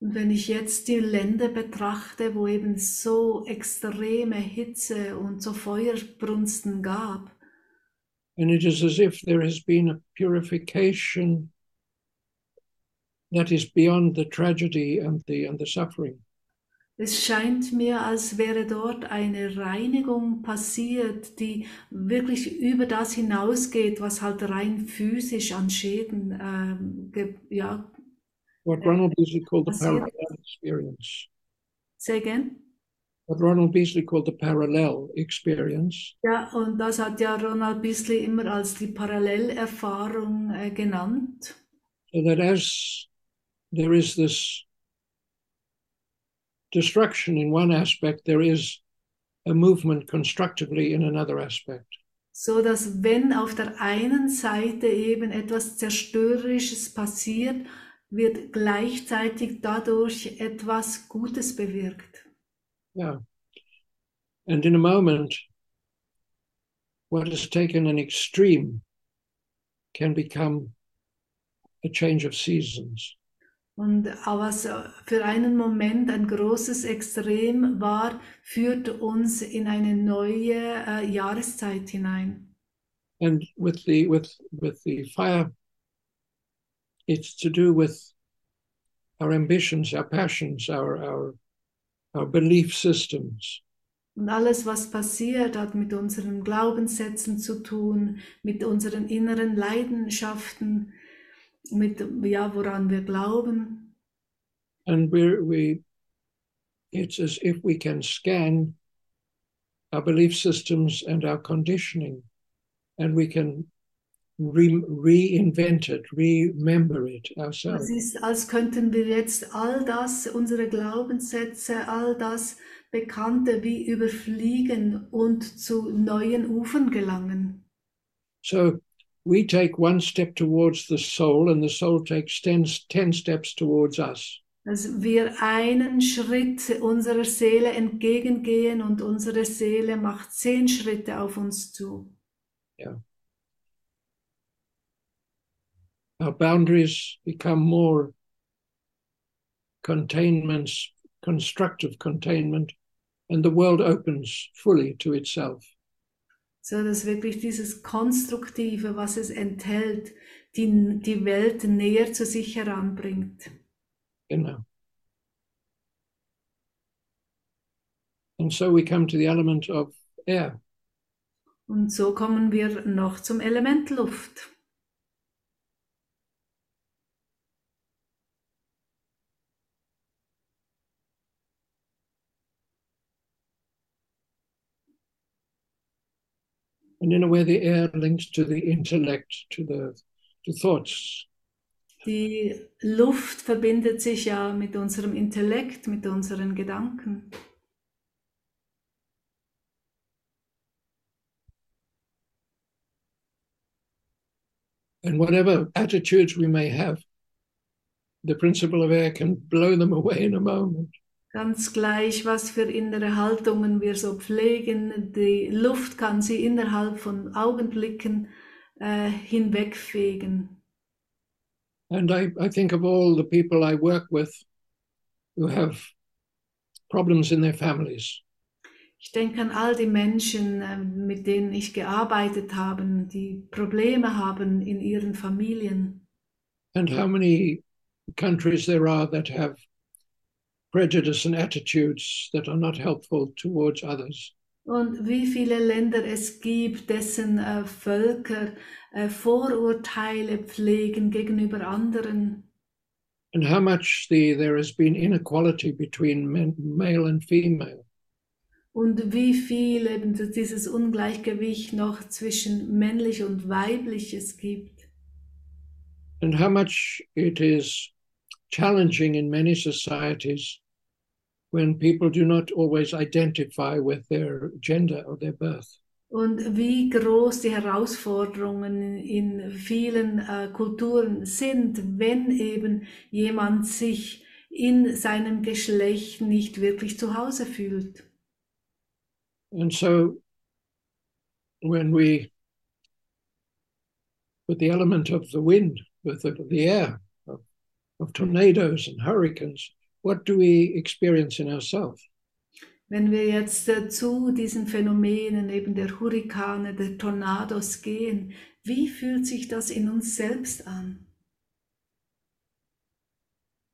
Und wenn ich jetzt die Länder betrachte, wo eben so extreme Hitze und so Feuerbrunsten gab, and it is as if there has been a purification that is beyond the tragedy and the and the suffering. es scheint mir, als wäre dort eine Reinigung passiert, die wirklich über das hinausgeht, was halt rein physisch an Schäden ähm, ge- ja, What Ronald Beasley called the it. experience. say again? What Ronald Beasley called the parallel experience. Ja, und das hat ja Ronald Bisley immer als die Parallelerfahrung äh, genannt. So that as there is this destruction in one aspect, there is a movement constructively in another aspect. So dass wenn auf der einen Seite eben etwas Zerstörerisches passiert, wird gleichzeitig dadurch etwas Gutes bewirkt. Yeah. And in a moment, what has taken an extreme can become a change of seasons. Und was für einen Moment ein großes Extrem war, führt uns in eine neue äh, Jahreszeit hinein. And with the with with the fire, it's to do with our ambitions, our passions, our our our belief systems. Und alles, was passiert, hat mit unseren Glaubenssätzen zu tun, mit unseren inneren Leidenschaften, mit ja, woran wir glauben. And we're we it's as if we can scan our belief systems and our conditioning and we can re reinvent it, remember it Es ourselves. ist, als könnten wir jetzt all das, unsere Glaubenssätze, all das Bekannte wie überfliegen und zu neuen Ufern gelangen. So we take one step towards the soul, and the soul takes 10, 10 steps towards us. Dass wir einen Schritt unserer Seele entgegengehen und unsere Seele macht zehn Schritte auf uns zu. Our boundaries become more containments, constructive containment, and the world opens fully to itself. So dass wirklich dieses Konstruktive, was es enthält, die, die Welt näher zu sich heranbringt. Know. And so we come to the element of air. Und so kommen wir noch zum Element Luft. And in a way, the air links to the intellect, to the to thoughts. Die Luft verbindet sich ja mit unserem Intellekt, mit unseren Gedanken. And whatever attitudes we may have, the principle of air can blow them away in a moment. Ganz gleich, was für innere Haltungen wir so pflegen, die Luft kann sie innerhalb von Augenblicken äh, hinwegfegen. And I, I think of all the people I work with who have problems in their families. Ich denke an all die Menschen, äh, mit denen ich gearbeitet habe, die Probleme haben in ihren Familien. and how many countries there are that have prejudice and attitudes that are not helpful towards others. Und wie viele Länder es gibt, dessen äh, Völker äh, Vorurteile pflegen gegenüber anderen. And how much the, there has been inequality between men, male and female. Und wie viel eben dieses Ungleichgewicht noch zwischen männlich und weiblich es gibt. And how much it is challenging in many societies when people do not always identify with their gender or their birth. Und wie groß die Herausforderungen in vielen äh, Kulturen sind, wenn eben jemand sich in seinem Geschlecht nicht wirklich zu Hause fühlt. And so when we with the element of the wind, with the, the air, of, of tornadoes and hurricanes, what do we experience in ourselves? Wenn wir jetzt äh, zu diesen Phänomenen eben der Hurrikane, der Tornados gehen, wie fühlt sich das in uns selbst an?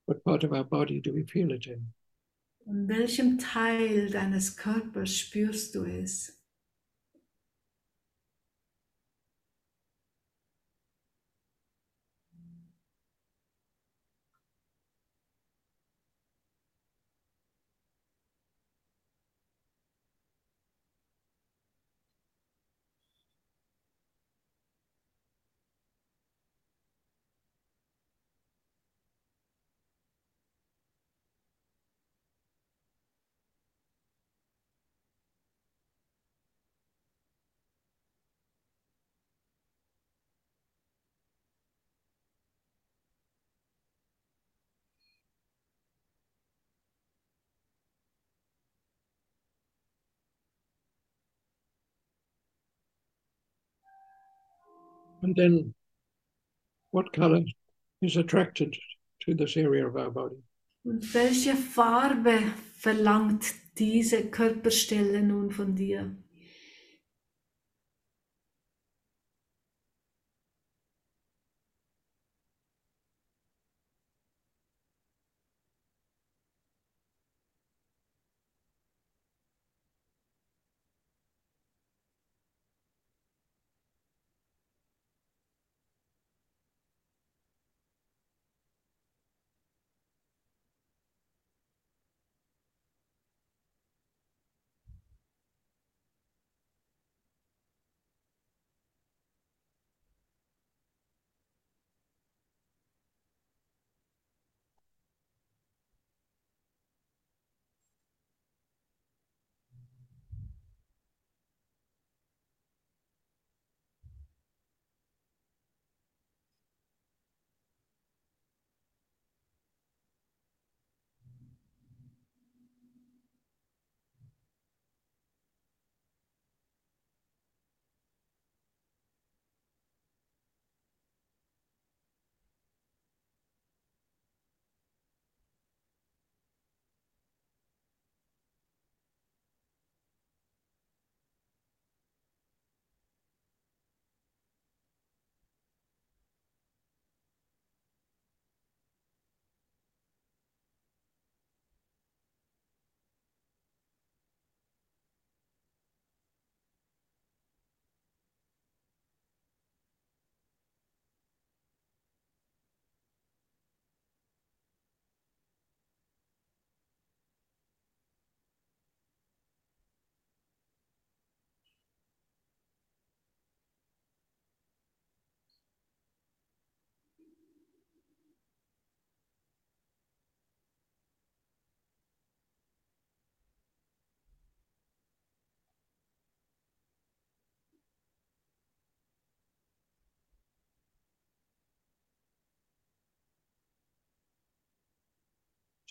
What part of our body do we feel it in? In welchem Teil deines Körpers spürst du es? And then what color is attracted to this area of our body? Welche Farbe verlangt diese Körperstelle nun von dir?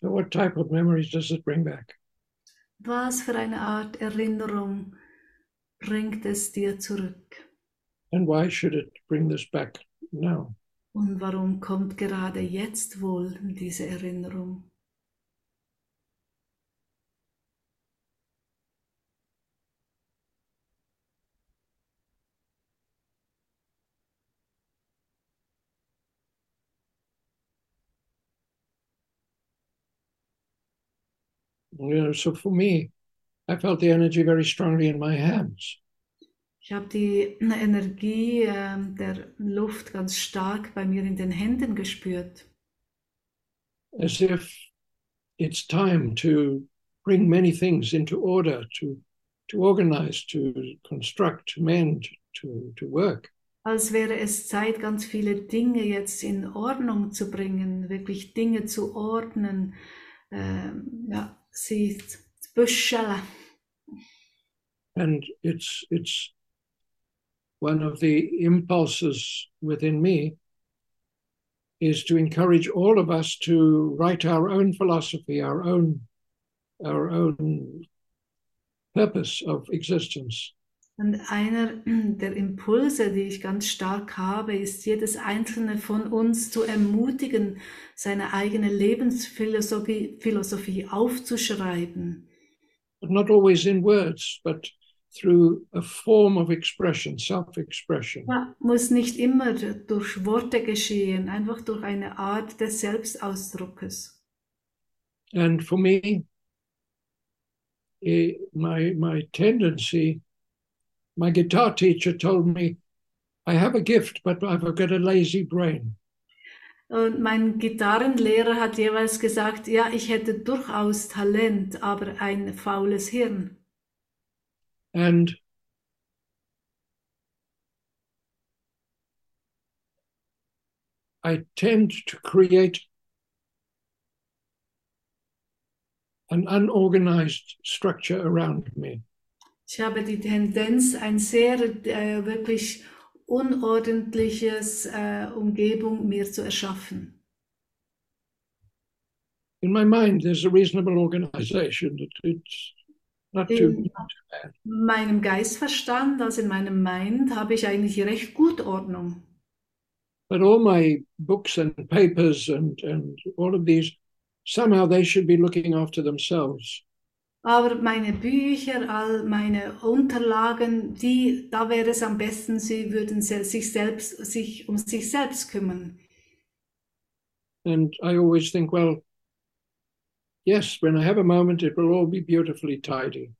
So, what type of memories does it bring back? Was für eine Art Erinnerung bringt es dir zurück? And why should it bring this back now? Und warum kommt gerade jetzt wohl diese Erinnerung? You know, so for me, I felt the energy very strongly in my hands. Ich habe die Energie ähm, der Luft ganz stark bei mir in den Händen gespürt. as if it's time to bring many things into order, to to organize, to construct, to mend, to to work. Als wäre es Zeit, ganz viele Dinge jetzt in Ordnung zu bringen, wirklich Dinge zu ordnen, ähm, ja, zu büscheln. And it's it's one of the impulses within me is to encourage all of us to write our own philosophy, our own our own purpose of existence. Und einer <clears throat> der Impulse, die ich ganz stark habe, ist, jedes einzelne von uns zu ermutigen, seine eigene Lebensphilosophie Philosophie aufzuschreiben. But not always in words, but through a form of expression, self-expression. Ja, muss nicht immer durch Worte geschehen, einfach durch eine Art des Selbstausdruckes. And for me, eh, my my tendency, my guitar teacher told me, I have a gift, but I've got a lazy brain. Und mein Gitarrenlehrer hat jeweils gesagt, ja, ich hätte durchaus Talent, aber ein faules Hirn. And I tend to create an unorganized structure around me. Ich habe die Tendenz, ein sehr äh, wirklich unordentliches äh, Umgebung mir zu erschaffen. In my mind, there's a reasonable organization. It, it's Not too, In not too bad. meinem Geistverstand, also in meinem Mind, habe ich eigentlich recht gut Ordnung. But all my books and papers and, and all of these, somehow they should be looking after themselves. Aber meine Bücher, all meine Unterlagen, die, da wäre es am besten, sie würden sich selbst, sich um sich selbst kümmern. And I always think, well, yes, when I have a moment, it will all be beautifully tidy.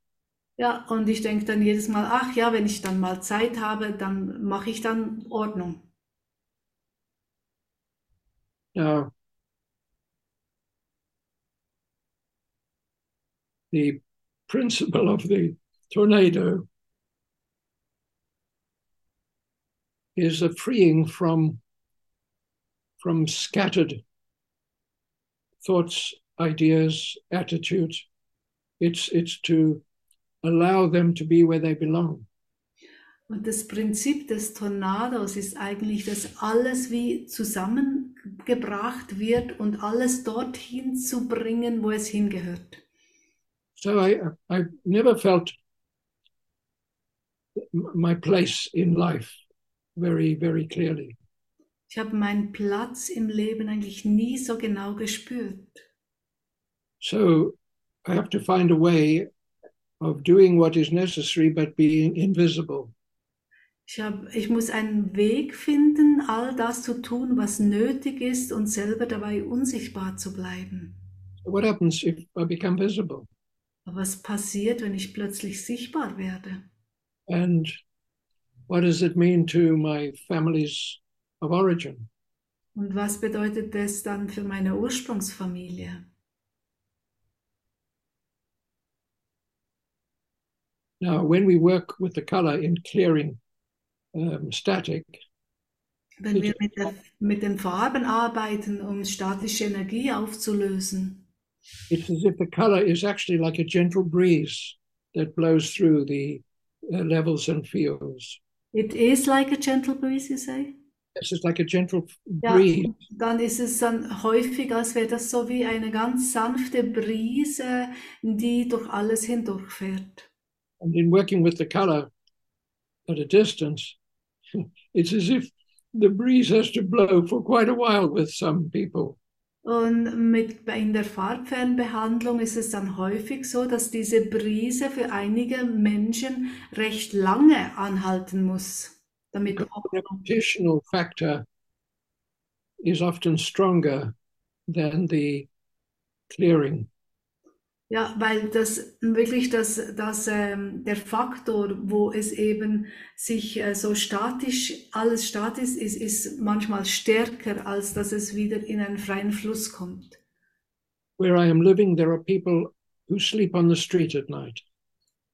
Ja, und ich denke dann jedes Mal, ach ja, wenn ich dann mal Zeit habe, dann mache ich dann Ordnung. Now, the principle of the tornado is a freeing from from scattered thoughts, ideas, attitudes. It's it's to allow them to be where they belong. Und das Prinzip des Tornados ist eigentlich, dass alles wie zusammengebracht wird und alles dorthin zu bringen, wo es hingehört. So I I never felt my place in life very very clearly. Ich habe meinen Platz im Leben eigentlich nie so genau gespürt. So I have to find a way of doing what is necessary but being invisible. Ich, hab, ich muss einen Weg finden, all das zu tun, was nötig ist und selber dabei unsichtbar zu bleiben. What happens if I become visible? Aber was passiert, wenn ich plötzlich sichtbar werde? And what does it mean to my families of origin? Und was bedeutet das dann für meine Ursprungsfamilie? Now, when we work with the color in clearing um, static, Wenn wir mit, der, mit den Farben arbeiten, um statische Energie aufzulösen, it's as if the color is actually like a gentle breeze that blows through the uh, levels and fields. it is like a gentle breeze, you say? This is like a gentle Ja, breeze. dann ist es dann häufig, als wäre das so wie eine ganz sanfte Brise, die durch alles hindurchfährt. And in working with the color at a distance, <laughs> it's as if the breeze has to blow for quite a while with some people. Und mit, in der Farbfernbehandlung ist es dann häufig so, dass diese Brise für einige Menschen recht lange anhalten muss, damit The gravitational factor is often stronger than the clearing. Ja, weil das wirklich das, das, ähm, der Faktor, wo es eben sich äh, so statisch, alles statisch ist, ist manchmal stärker, als dass es wieder in einen freien Fluss kommt. Where I am living, there are people who sleep on the street at night.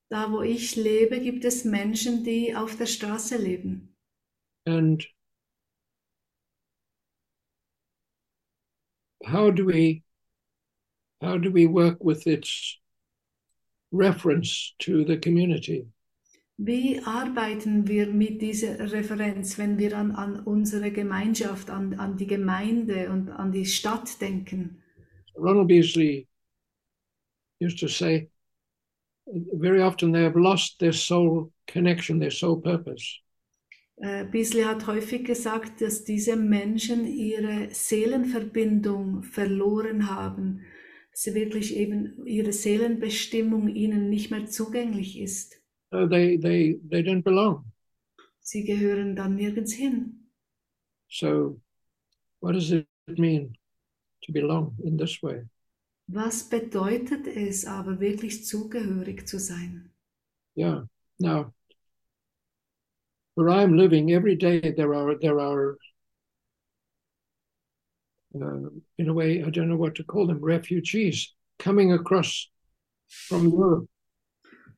Da, wo ich lebe, gibt es Menschen, die auf der Straße leben. And how do we how do we work with its reference to the community? Wie arbeiten wir mit dieser Referenz, wenn wir an, an unsere Gemeinschaft, an, an die Gemeinde und an die Stadt denken? Ronald Beasley used to say very often they have lost their soul connection, their soul purpose. Äh, Beasley hat häufig gesagt, dass diese Menschen ihre Seelenverbindung verloren haben, sie wirklich eben ihre Seelenbestimmung ihnen nicht mehr zugänglich ist. So they they they don't belong. Sie gehören dann nirgends hin. So what does it mean to belong in this way? Was bedeutet es aber wirklich zugehörig zu sein? Yeah. Now where I'm living every day there are there are uh, in a way I don't know what to call them refugees coming across from Europe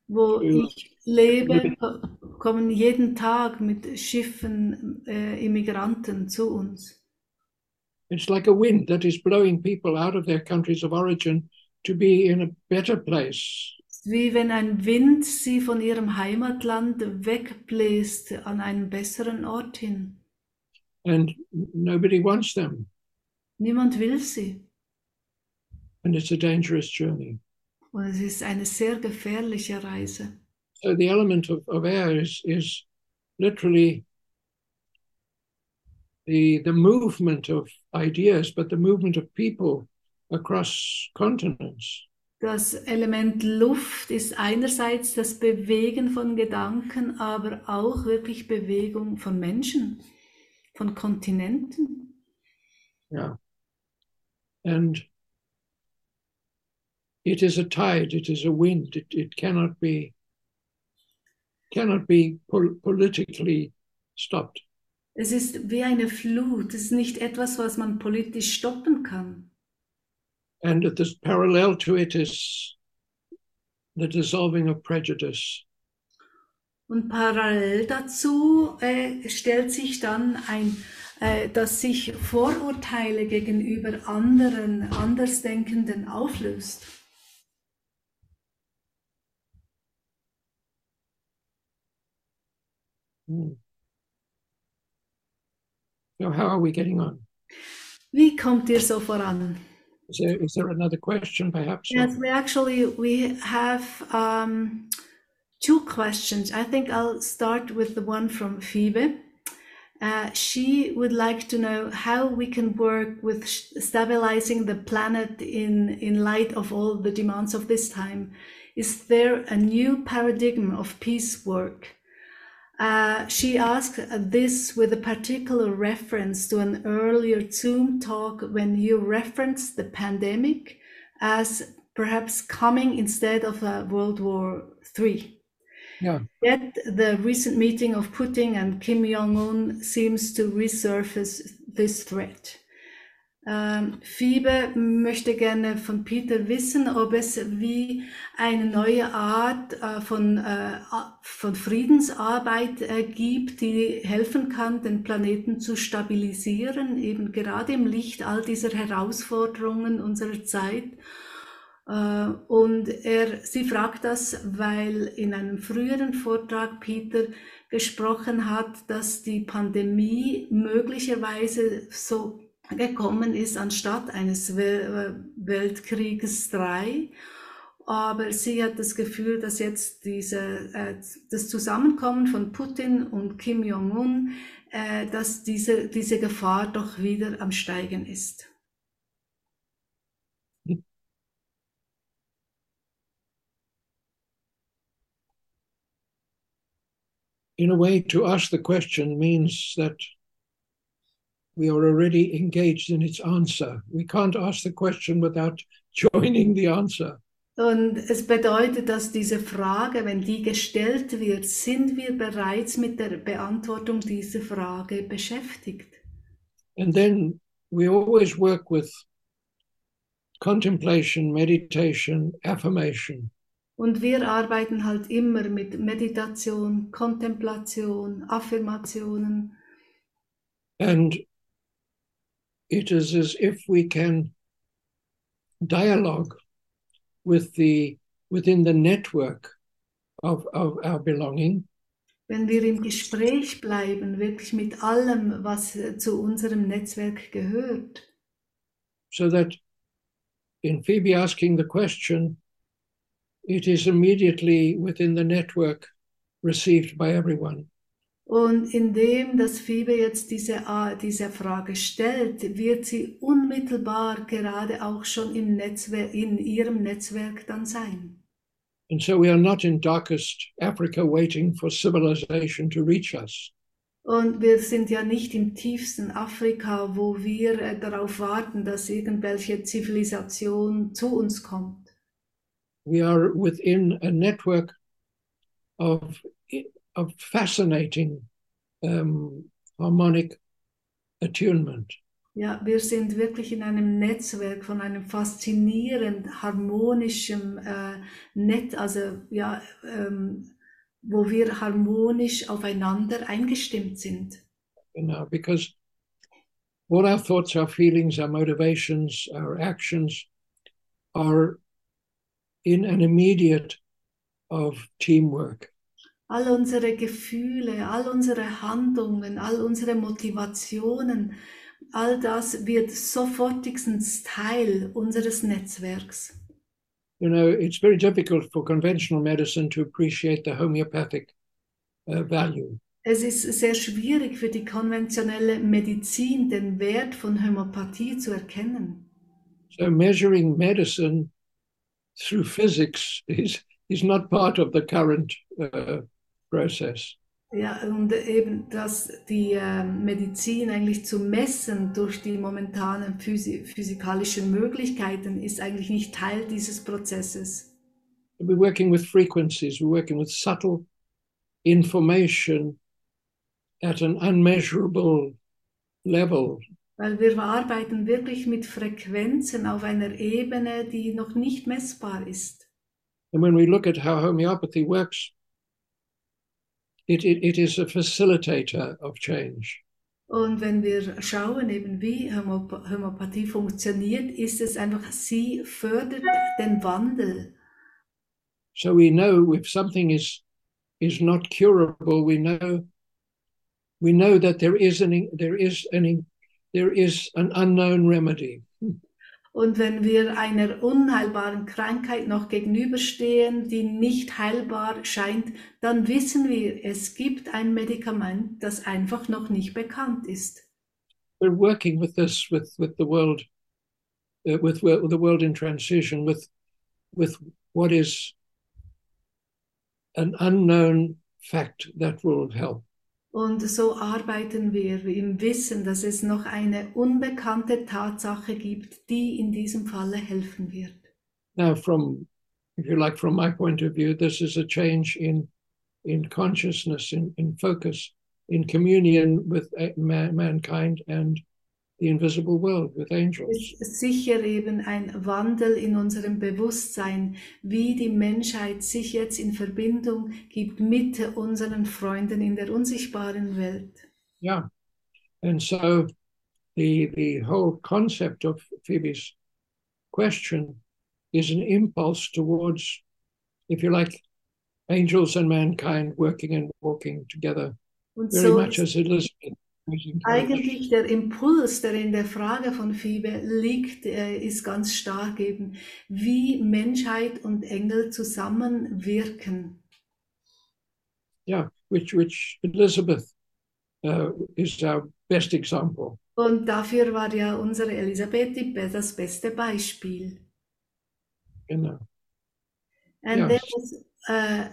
Wo ich lebe, ko- kommen jeden Tag mit Schiffen äh, Immigranten zu uns. It's like a wind that is blowing people out of their countries of origin to be in a better place. Wie wenn ein Wind sie von ihrem Heimatland wegbläst an einen besseren Ort hin. And nobody wants them. Niemand will sie. And it's a dangerous journey. Und es ist eine sehr gefährliche Reise. So the element of, of air is, is literally the, the movement of ideas, but the movement of people across continents. Das Element Luft ist einerseits das Bewegen von Gedanken, aber auch wirklich Bewegung von Menschen, von Kontinenten. Yeah. And it is a tide, it is a wind, it, it cannot be cannot be pol politically stopped. Es ist wie eine Flut, es ist nicht etwas, was man politisch stoppen kann. And this parallel to it is the dissolving of prejudice. Und parallel dazu äh, stellt sich dann ein, dass sich Vorurteile gegenüber anderen, Andersdenkenden auflöst. Hmm. So how are we getting on? Wie kommt ihr so voran? Is there, is there another question perhaps? Yes, we actually we have um, two questions. I think I'll start with the one from Phoebe. Uh, she would like to know how we can work with stabilizing the planet in in light of all the demands of this time. Is there a new paradigm of peace work? Uh, she asked this with a particular reference to an earlier Zoom talk when you referenced the pandemic as perhaps coming instead of a World War III. Yeah. Yet the recent meeting of Putin and Kim Jong un seems to resurface this threat. Ähm, Phoebe möchte gerne von Peter wissen, ob es wie eine neue Art äh, von, äh, von Friedensarbeit äh, gibt, die helfen kann, den Planeten zu stabilisieren, eben gerade im Licht all dieser Herausforderungen unserer Zeit. Äh, und er, sie fragt das, weil in einem früheren Vortrag Peter gesprochen hat, dass die Pandemie möglicherweise so gekommen ist anstatt eines Weltkrieges 3. Aber sie hat das Gefühl, dass jetzt diese, äh, das Zusammenkommen von Putin und Kim Jong-un, äh, dass diese, diese Gefahr doch wieder am Steigen ist. In a way, to ask the question means that we are already engaged in its answer. We can't ask the question without <laughs> joining the answer. Und es bedeutet, dass diese Frage, wenn die gestellt wird, sind wir bereits mit der Beantwortung dieser Frage beschäftigt. And then we always work with contemplation, meditation, affirmation. Und wir arbeiten halt immer mit Meditation, Kontemplation, Affirmationen. And it is as if we can dialogue with the within the network of, of our belonging Wenn wir im Gespräch bleiben, wirklich mit allem, was äh, zu unserem Netzwerk gehört. so that in Phoebe asking the question, it is immediately within the network received by everyone. Und indem das Phoebe jetzt diese, A- diese Frage stellt, wird sie unmittelbar gerade auch schon im Netzwerk, in ihrem Netzwerk dann sein. And so we are not in darkest Africa waiting for civilization to reach us. Und wir sind ja nicht im tiefsten Afrika, wo wir äh, darauf warten, dass irgendwelche Zivilisation zu uns kommt. We are within a network of, of fascinating um, harmonic attunement. Ja, wir sind wirklich in einem Netzwerk von einem faszinierend harmonischen äh, Netz, also ja, ähm, wo wir harmonisch aufeinander eingestimmt sind. know, because all our thoughts, our feelings, our motivations, our actions are in an immediate of teamwork. All unsere Gefühle, all unsere Handlungen, all unsere Motivationen, all das wird sofortigstens Teil unseres Netzwerks. you know, it's very difficult for conventional medicine to appreciate the homeopathic uh, value. Es ist sehr schwierig für die konventionelle Medizin den Wert von Homöopathie zu erkennen. So measuring medicine through physics is is not part of the current uh, process. Ja, und eben, dass die äh, Medizin eigentlich zu messen durch die momentanen physi physikalischen Möglichkeiten ist eigentlich nicht Teil dieses Prozesses. We're working with frequencies, we're working with subtle information at an unmeasurable level. Weil wir arbeiten wirklich mit Frequenzen auf einer Ebene, die noch nicht messbar ist. And when we look at how homeopathy works, it, it, it is a facilitator of change. Und wenn wir schauen, eben wie Homöop- Homöopathie funktioniert, ist es einfach, sie fördert den Wandel. So we know if something is is not curable, we know we know that there is an there is an there is an unknown remedy. Und wenn wir einer unheilbaren Krankheit noch gegenüberstehen, die nicht heilbar scheint, dann wissen wir, es gibt ein Medikament, das einfach noch nicht bekannt ist. We're working with this with with the world uh, with, with the world in transition with with what is an unknown fact that will help. Und so arbeiten wir im Wissen, dass es noch eine unbekannte Tatsache gibt, die in diesem Falle helfen wird. Now, from if you like, from my point of view, this is a change in in consciousness, in, in focus, in communion with uh, man, mankind and the invisible world, with angels. ist sicher eben ein Wandel in unserem Bewusstsein, wie die Menschheit sich jetzt in Verbindung gibt mit unseren Freunden in der unsichtbaren Welt. Yeah. And so the the whole concept of Phoebe's question is an impulse towards, if you like, angels and mankind working and walking together Und very so much as Elizabeth. Eigentlich der Impuls, der in der Frage von Phoebe liegt, äh, ist ganz stark eben, wie Menschheit und Engel zusammenwirken. Yeah, which which Elizabeth uh, is our best example. Und dafür war ja unsere Elisabeth die, das beste Beispiel. Know. And Yes. there was, uh,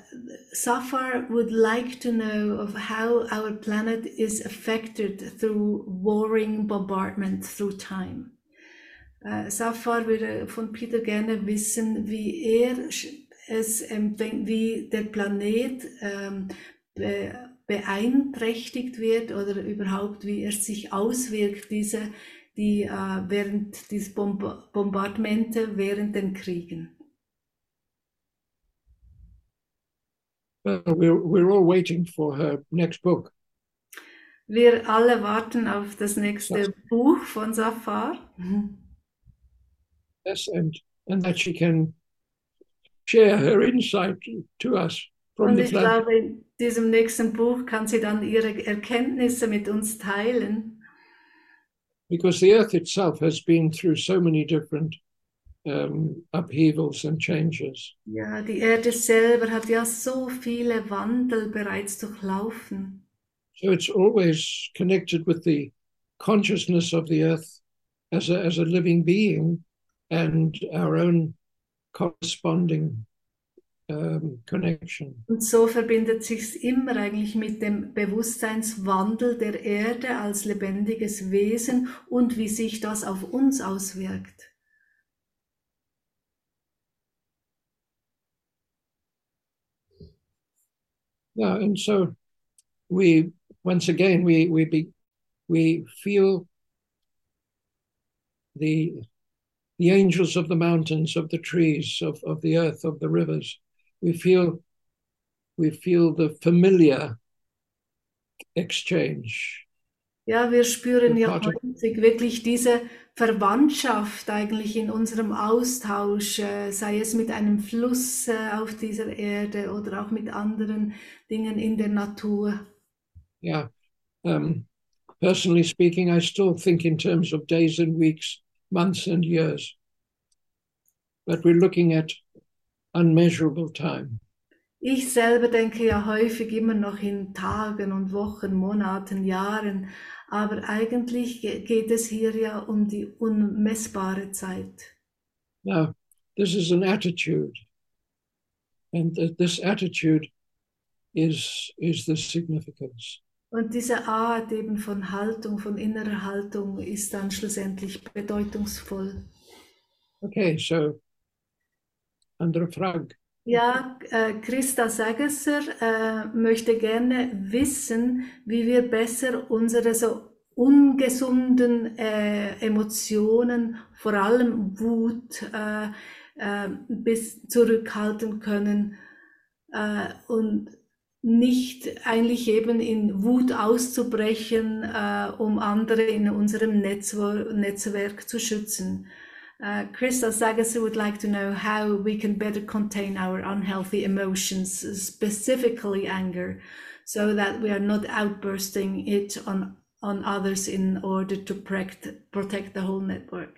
Safar would like to know of how our planet is affected through warring bombardment through time. Uh, Safar würde von Peter gerne wissen, wie er es empfängt, wie der Planet ähm, be beeinträchtigt wird oder überhaupt wie er sich auswirkt, diese, die äh, während diese Bomb Bombardmente während den Kriegen. Well, we're we're all waiting for her next book. Wir alle warten auf das nächste Ja. Buch von Safar. Yes, and and that she can share her insight to us from Und the ich planet. glaube, in diesem nächsten Buch kann sie dann ihre Erkenntnisse mit uns teilen. because the earth itself has been through so many different um, upheavals and changes. Ja, die Erde selber hat ja so viele Wandel bereits durchlaufen. So it's always connected with the consciousness of the earth as a, as a living being and our own corresponding um, connection. Und so verbindet sich immer eigentlich mit dem Bewusstseinswandel der Erde als lebendiges Wesen und wie sich das auf uns auswirkt. Yeah, and so we once again we we be, we feel the the angels of the mountains, of the trees, of, of the earth, of the rivers. We feel we feel the familiar exchange. Ja, wir spüren ja häufig wirklich diese Verwandtschaft eigentlich in unserem Austausch, äh, sei es mit einem Fluss äh, auf dieser Erde oder auch mit anderen Dingen in der Natur. Yeah. Um, personally speaking, I still think in terms of days and weeks, months and years. but we're looking at unmeasurable time. Ich selber denke ja häufig immer noch in Tagen und Wochen, Monaten, Jahren, aber eigentlich ge- geht es hier ja um die unmessbare Zeit. Now, this is an attitude, and th- this attitude is is the significance. Und diese Art eben von Haltung, von innerer Haltung ist dann schlussendlich bedeutungsvoll. Okay, so andere Frage. Ja, äh, Christa Sagesser äh, möchte gerne wissen, wie wir besser unsere so ungesunden äh, Emotionen, vor allem Wut, äh, äh, bis zurückhalten können äh, und nicht eigentlich eben in Wut auszubrechen, äh, um andere in unserem Netzwer Netzwerk zu schützen. Uh, Krista Sagasser would like to know how we can better contain our unhealthy emotions, specifically anger, so that we are not outbursting it on, on others in order to protect, protect the whole network.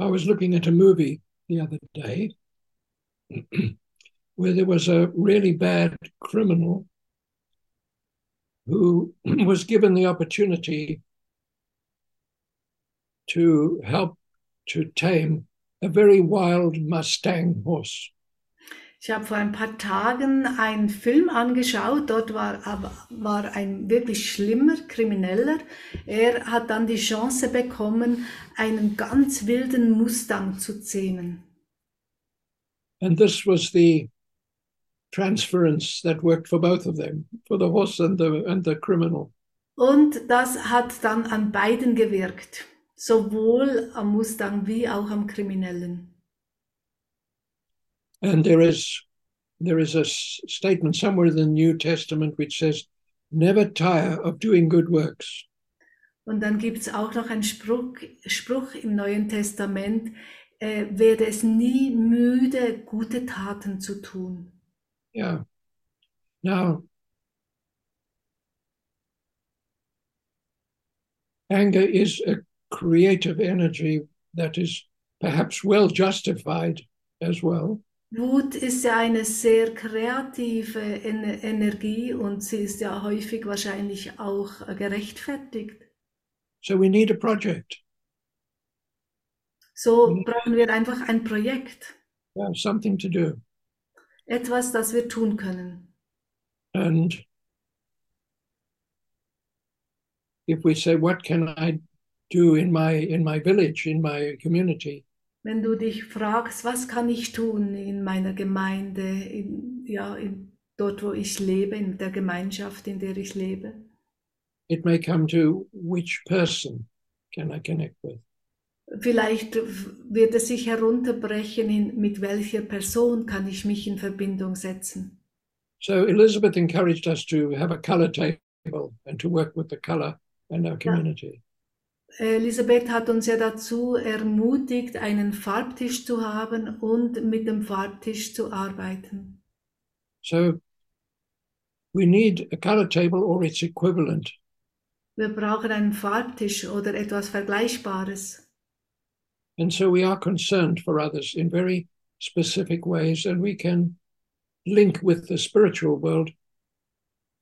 I was looking at a movie the other day <clears throat> where there was a really bad criminal who <clears throat> was given the opportunity to help to tame a very wild Mustang horse. Ich habe vor ein paar Tagen einen Film angeschaut, dort war, war ein wirklich schlimmer Krimineller. Er hat dann die Chance bekommen, einen ganz wilden Mustang zu zähmen. And this was the transference that worked for both of them, for the horse and the and the criminal. Und das hat dann an beiden gewirkt, sowohl am Mustang wie auch am Kriminellen. And there is there is a statement somewhere in the New Testament which says, "Never tire of doing good works." Und dann gibt es auch noch einen Spruch, Spruch im Neuen Testament, äh, werde es nie müde, gute Taten zu tun. Yeah. Now, anger is a creative energy that is perhaps well justified as well. Wut ist ja eine sehr kreative Ener Energie und sie ist ja häufig wahrscheinlich auch äh, gerechtfertigt. So we need a project, So brauchen wir einfach ein Projekt, yeah, something to do. etwas, das wir tun können. And if we say, what can I do in my in my village, in my community? Wenn du dich fragst, was kann ich tun in meiner Gemeinde, in, ja, in, dort, wo ich lebe, in der Gemeinschaft, in der ich lebe, It may come to which person can I connect with? vielleicht wird es sich herunterbrechen, in, mit welcher Person kann ich mich in Verbindung setzen. So Elizabeth encouraged us to have a color table and to work with the color and our community. Elisabeth hat uns ja dazu ermutigt, einen Farbtisch zu haben und mit dem Farbtisch zu arbeiten. So we need a color table or its equivalent. Wir brauchen einen Farbtisch oder etwas Vergleichbares. And so we are concerned for others in very specific ways, and we can link with the spiritual world,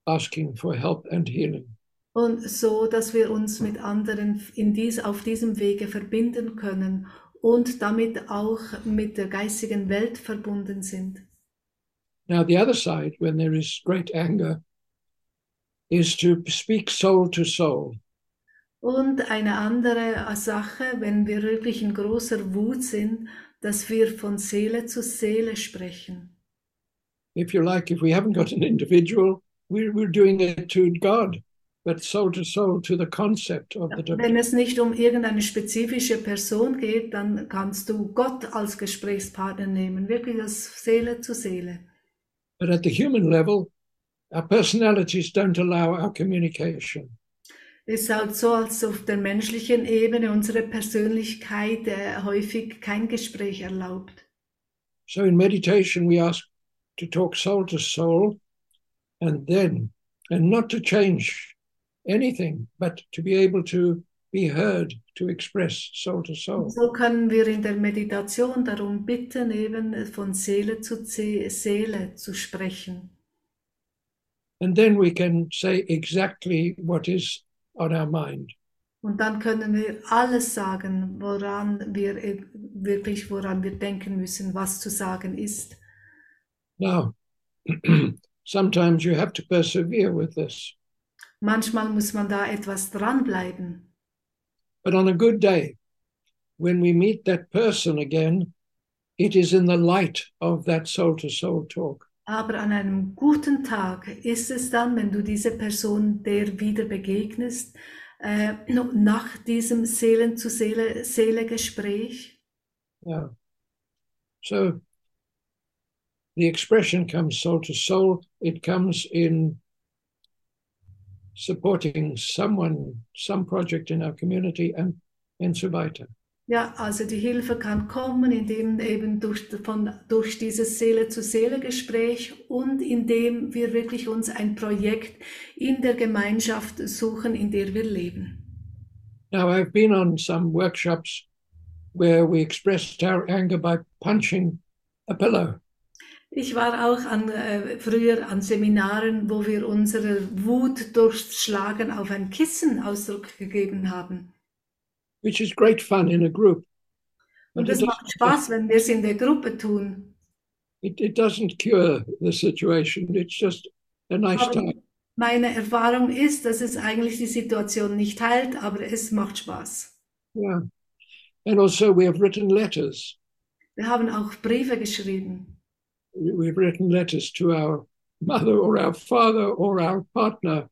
asking for help and healing. Und so, dass wir uns mit anderen in dies, auf diesem Wege verbinden können und damit auch mit der geistigen Welt verbunden sind. Now, the other side, when there is great anger, is to speak soul to soul. Und eine andere Sache, wenn wir wirklich in großer Wut sind, dass wir von Seele zu Seele sprechen. If you like, if we haven't got an individual, we're, we're doing it to God, but soul to soul to the concept of the Wenn es nicht um irgendeine spezifische Person geht, dann kannst du Gott als Gesprächspartner nehmen, wirklich das Seele zu Seele. But at the human level, our personalities don't allow our communication. Es ist halt so, als auf der menschlichen Ebene unsere Persönlichkeit äh, häufig kein Gespräch erlaubt. So in meditation, we ask to talk soul to soul and then, and not to change anything, but to be able to be heard, to express soul to soul. So können wir in der Meditation darum bitten, eben von Seele zu Se- Seele zu sprechen. And then we can say exactly what is on our mind. Und dann können wir alles sagen, woran wir wirklich, woran wir denken müssen, was zu sagen ist. Now, <clears throat> sometimes you have to persevere with this, Manchmal muss man da etwas dranbleiben. but on a good day, when we meet that person again, it is in the light of that soul to soul talk. Aber an einem guten Tag ist es dann, wenn du diese Person der wieder begegnest, äh, nach diesem Seelen zu Seele, Seele Gespräch. Yeah. So the expression comes soul to soul, it comes in supporting someone, some project in our community, and, and so weiter. Ja, also die Hilfe kann kommen, indem eben durch, von, durch dieses Seele zu Seele Gespräch und indem wir wirklich uns ein Projekt in der Gemeinschaft suchen, in der wir leben. Now, I've been on some workshops where we expressed our anger by punching a pillow. Ich war auch an, äh, früher an Seminaren, wo wir unsere Wut durchs Schlagen auf ein Kissen Ausdruck gegeben haben. which is great fun in a group. Und But es macht Spaß, wenn wir es in der Gruppe tun. it, it doesn't cure the situation. It's just a nice Aber time. meine Erfahrung ist, dass es eigentlich die Situation nicht heilt, aber es macht Spaß. Yeah. And also, we have written letters. Wir haben auch Briefe geschrieben. We- We've written letters to our mother or our father or our partner.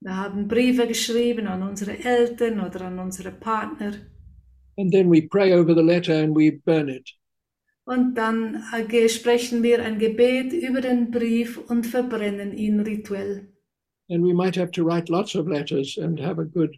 Wir haben Briefe geschrieben an unsere Eltern oder an unsere Partner. And then we pray over the letter and we burn it. Und dann äh, sprechen wir ein Gebet über den Brief und verbrennen ihn rituell. And we might have to write lots of letters and have a good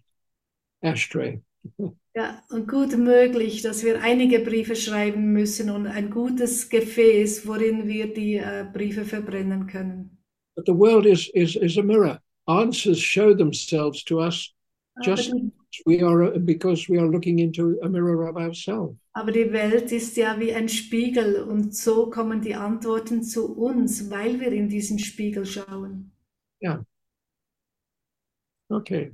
ashtray. <laughs> Ja, und gut möglich, dass wir einige Briefe schreiben müssen und ein gutes Gefäß, worin wir die äh, Briefe verbrennen können. But the world is, is, is a mirror. Answers show themselves to us Aber just die, we are because we are looking into a mirror of ourselves. aber die Welt ist ja wie ein Spiegel und so kommen die Antworten zu uns, weil wir in diesen Spiegel schauen. Okay.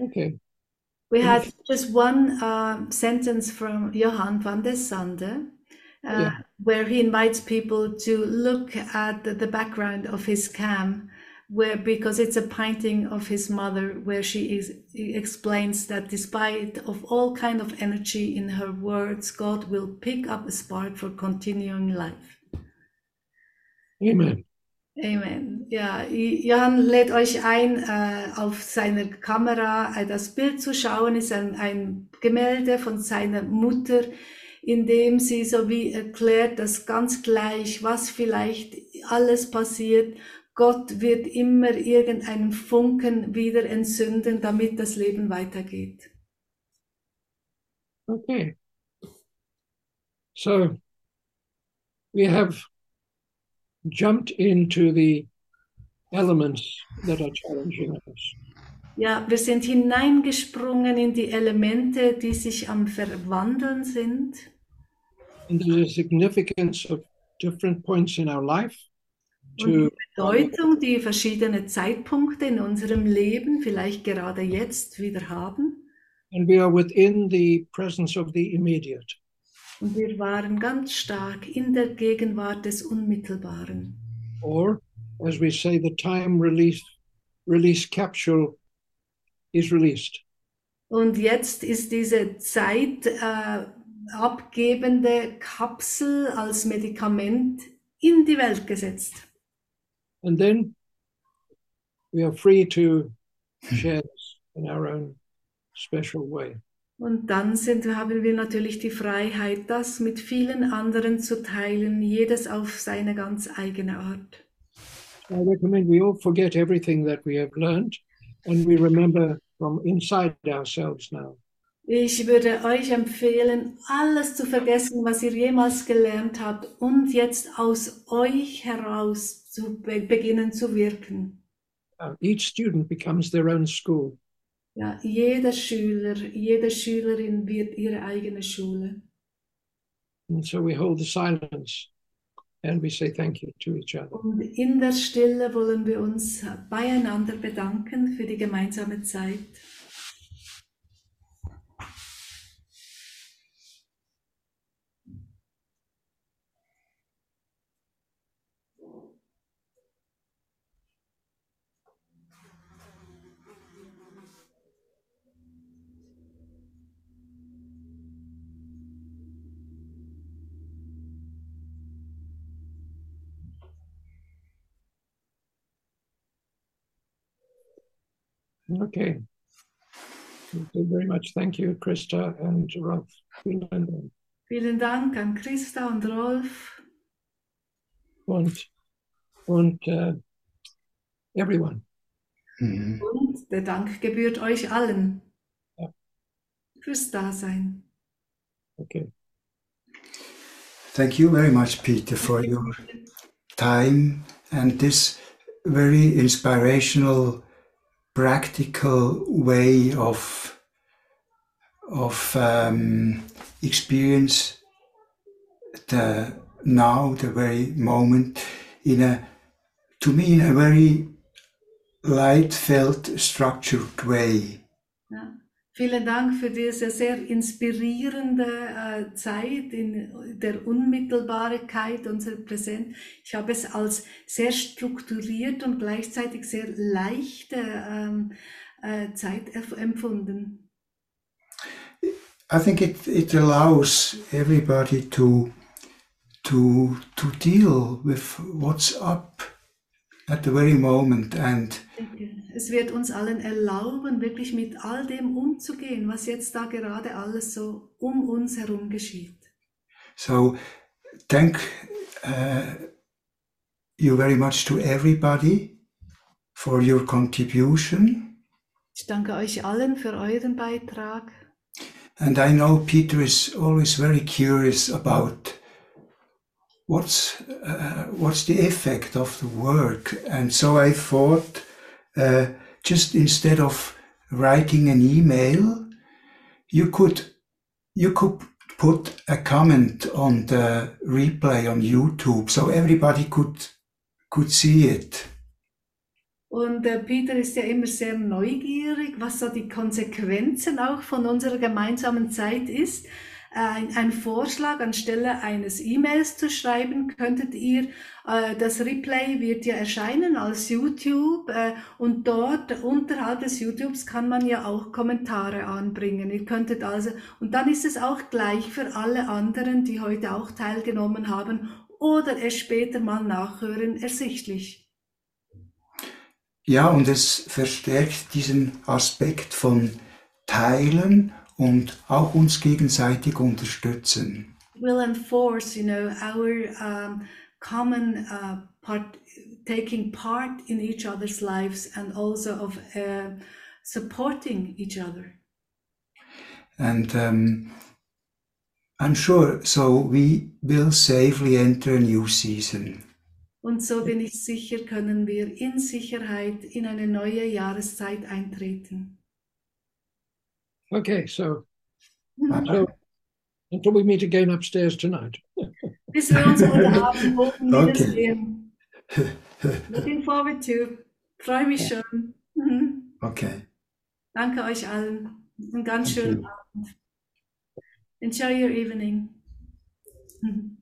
Okay. We had just one uh, sentence from Johann van der Sande, uh, Yeah. where he invites people to look at the, the background of his cam, where because it's a painting of his mother, where she is explains that despite of all kind of energy in her words, God will pick up a spark for continuing life. Amen. Amen. Ja, Johann lädt euch ein, äh, auf seiner Kamera äh, das Bild zu schauen. ist ein, ein Gemälde von seiner Mutter, in dem sie so wie erklärt, dass ganz gleich, was vielleicht alles passiert, Gott wird immer irgendeinen Funken wieder entzünden, damit das Leben weitergeht. Okay. So we have jumped into the elements that are challenging us. Ja, wir sind hineingesprungen in die Elemente, die sich am Verwandeln sind. And a significance of different points in our life Und die Bedeutung, die verschiedene Zeitpunkte in unserem Leben vielleicht gerade jetzt wieder haben. and we are within the presence of the immediate. Und wir waren ganz stark in der Gegenwart des Unmittelbaren. Or as we say, the time release release capsule is released. Und jetzt ist diese Zeit äh, abgebende Kapsel als Medikament in die Welt gesetzt. And then we are free to share this in our own special way. Und dann sind, haben wir natürlich die Freiheit, das mit vielen anderen zu teilen, jedes auf seine ganz eigene Art. I recommend we all forget everything that we have learned and we remember from inside ourselves now. Ich würde euch empfehlen, alles zu vergessen, was ihr jemals gelernt habt und jetzt aus euch heraus zu be beginnen zu wirken. Uh, each student becomes their own school. Ja, jeder Schüler, jede Schülerin wird ihre eigene Schule. And so we hold the silence and we say thank you to each other. Und in der Stille wollen wir uns beieinander bedanken für die gemeinsame Zeit. Okay. Thank you very much. Thank you, Krista and Rolf. Vielen Dank. Vielen Dank an Christa und Rolf Und, und uh, everyone. Mhm. und der Dank gebührt euch allen Ja. fürs Dasein. Okay. Thank you very much, Peter, for your time and this very inspirational, practical way of of um, experience the now, the very moment, in a to me in a very light felt, structured way. Ja. Vielen Dank für diese sehr inspirierende äh, Zeit in der Unmittelbarkeit unserer Präsenz. Ich habe es als sehr strukturiert und gleichzeitig sehr leichte ähm, äh, Zeit empfunden. I think it, it allows everybody to to to deal with what's up at the very moment and Es wird uns allen erlauben, wirklich mit all dem umzugehen, was jetzt da gerade alles so um uns herum geschieht. so thank uh, you very much to everybody for your contribution Ich danke euch allen für euren Beitrag. and I know Peter is always very curious about what's uh, what's the effect of the work and so I thought uh, just instead of writing an email you could you could put a comment on the replay on YouTube so everybody could could see it Und der Peter ist ja immer sehr neugierig, was so die Konsequenzen auch von unserer gemeinsamen Zeit ist. Ein, ein Vorschlag, anstelle eines E-Mails zu schreiben, könntet ihr, äh, das Replay wird ja erscheinen als YouTube äh, und dort unterhalb des YouTubes kann man ja auch Kommentare anbringen. Ihr könntet also, und dann ist es auch gleich für alle anderen, die heute auch teilgenommen haben oder es später mal nachhören, ersichtlich. Ja, und es verstärkt diesen Aspekt von Teilen und auch uns gegenseitig unterstützen. will enforce, you know, our um, common uh, part, taking part in each other's lives and also of uh, supporting each other. And um, I'm sure, so we will safely enter a new season. Und so bin ich sicher, können wir in Sicherheit in eine neue Jahreszeit eintreten. Okay, so, so until we meet again upstairs tonight. Bis wir uns heute Abend oben Okay. wiedersehen. <laughs> Looking forward to. Freue mich schon. Mhm. Okay. Danke euch allen. Einen ganz Thank schönen you. Abend. Enjoy your evening. Mhm.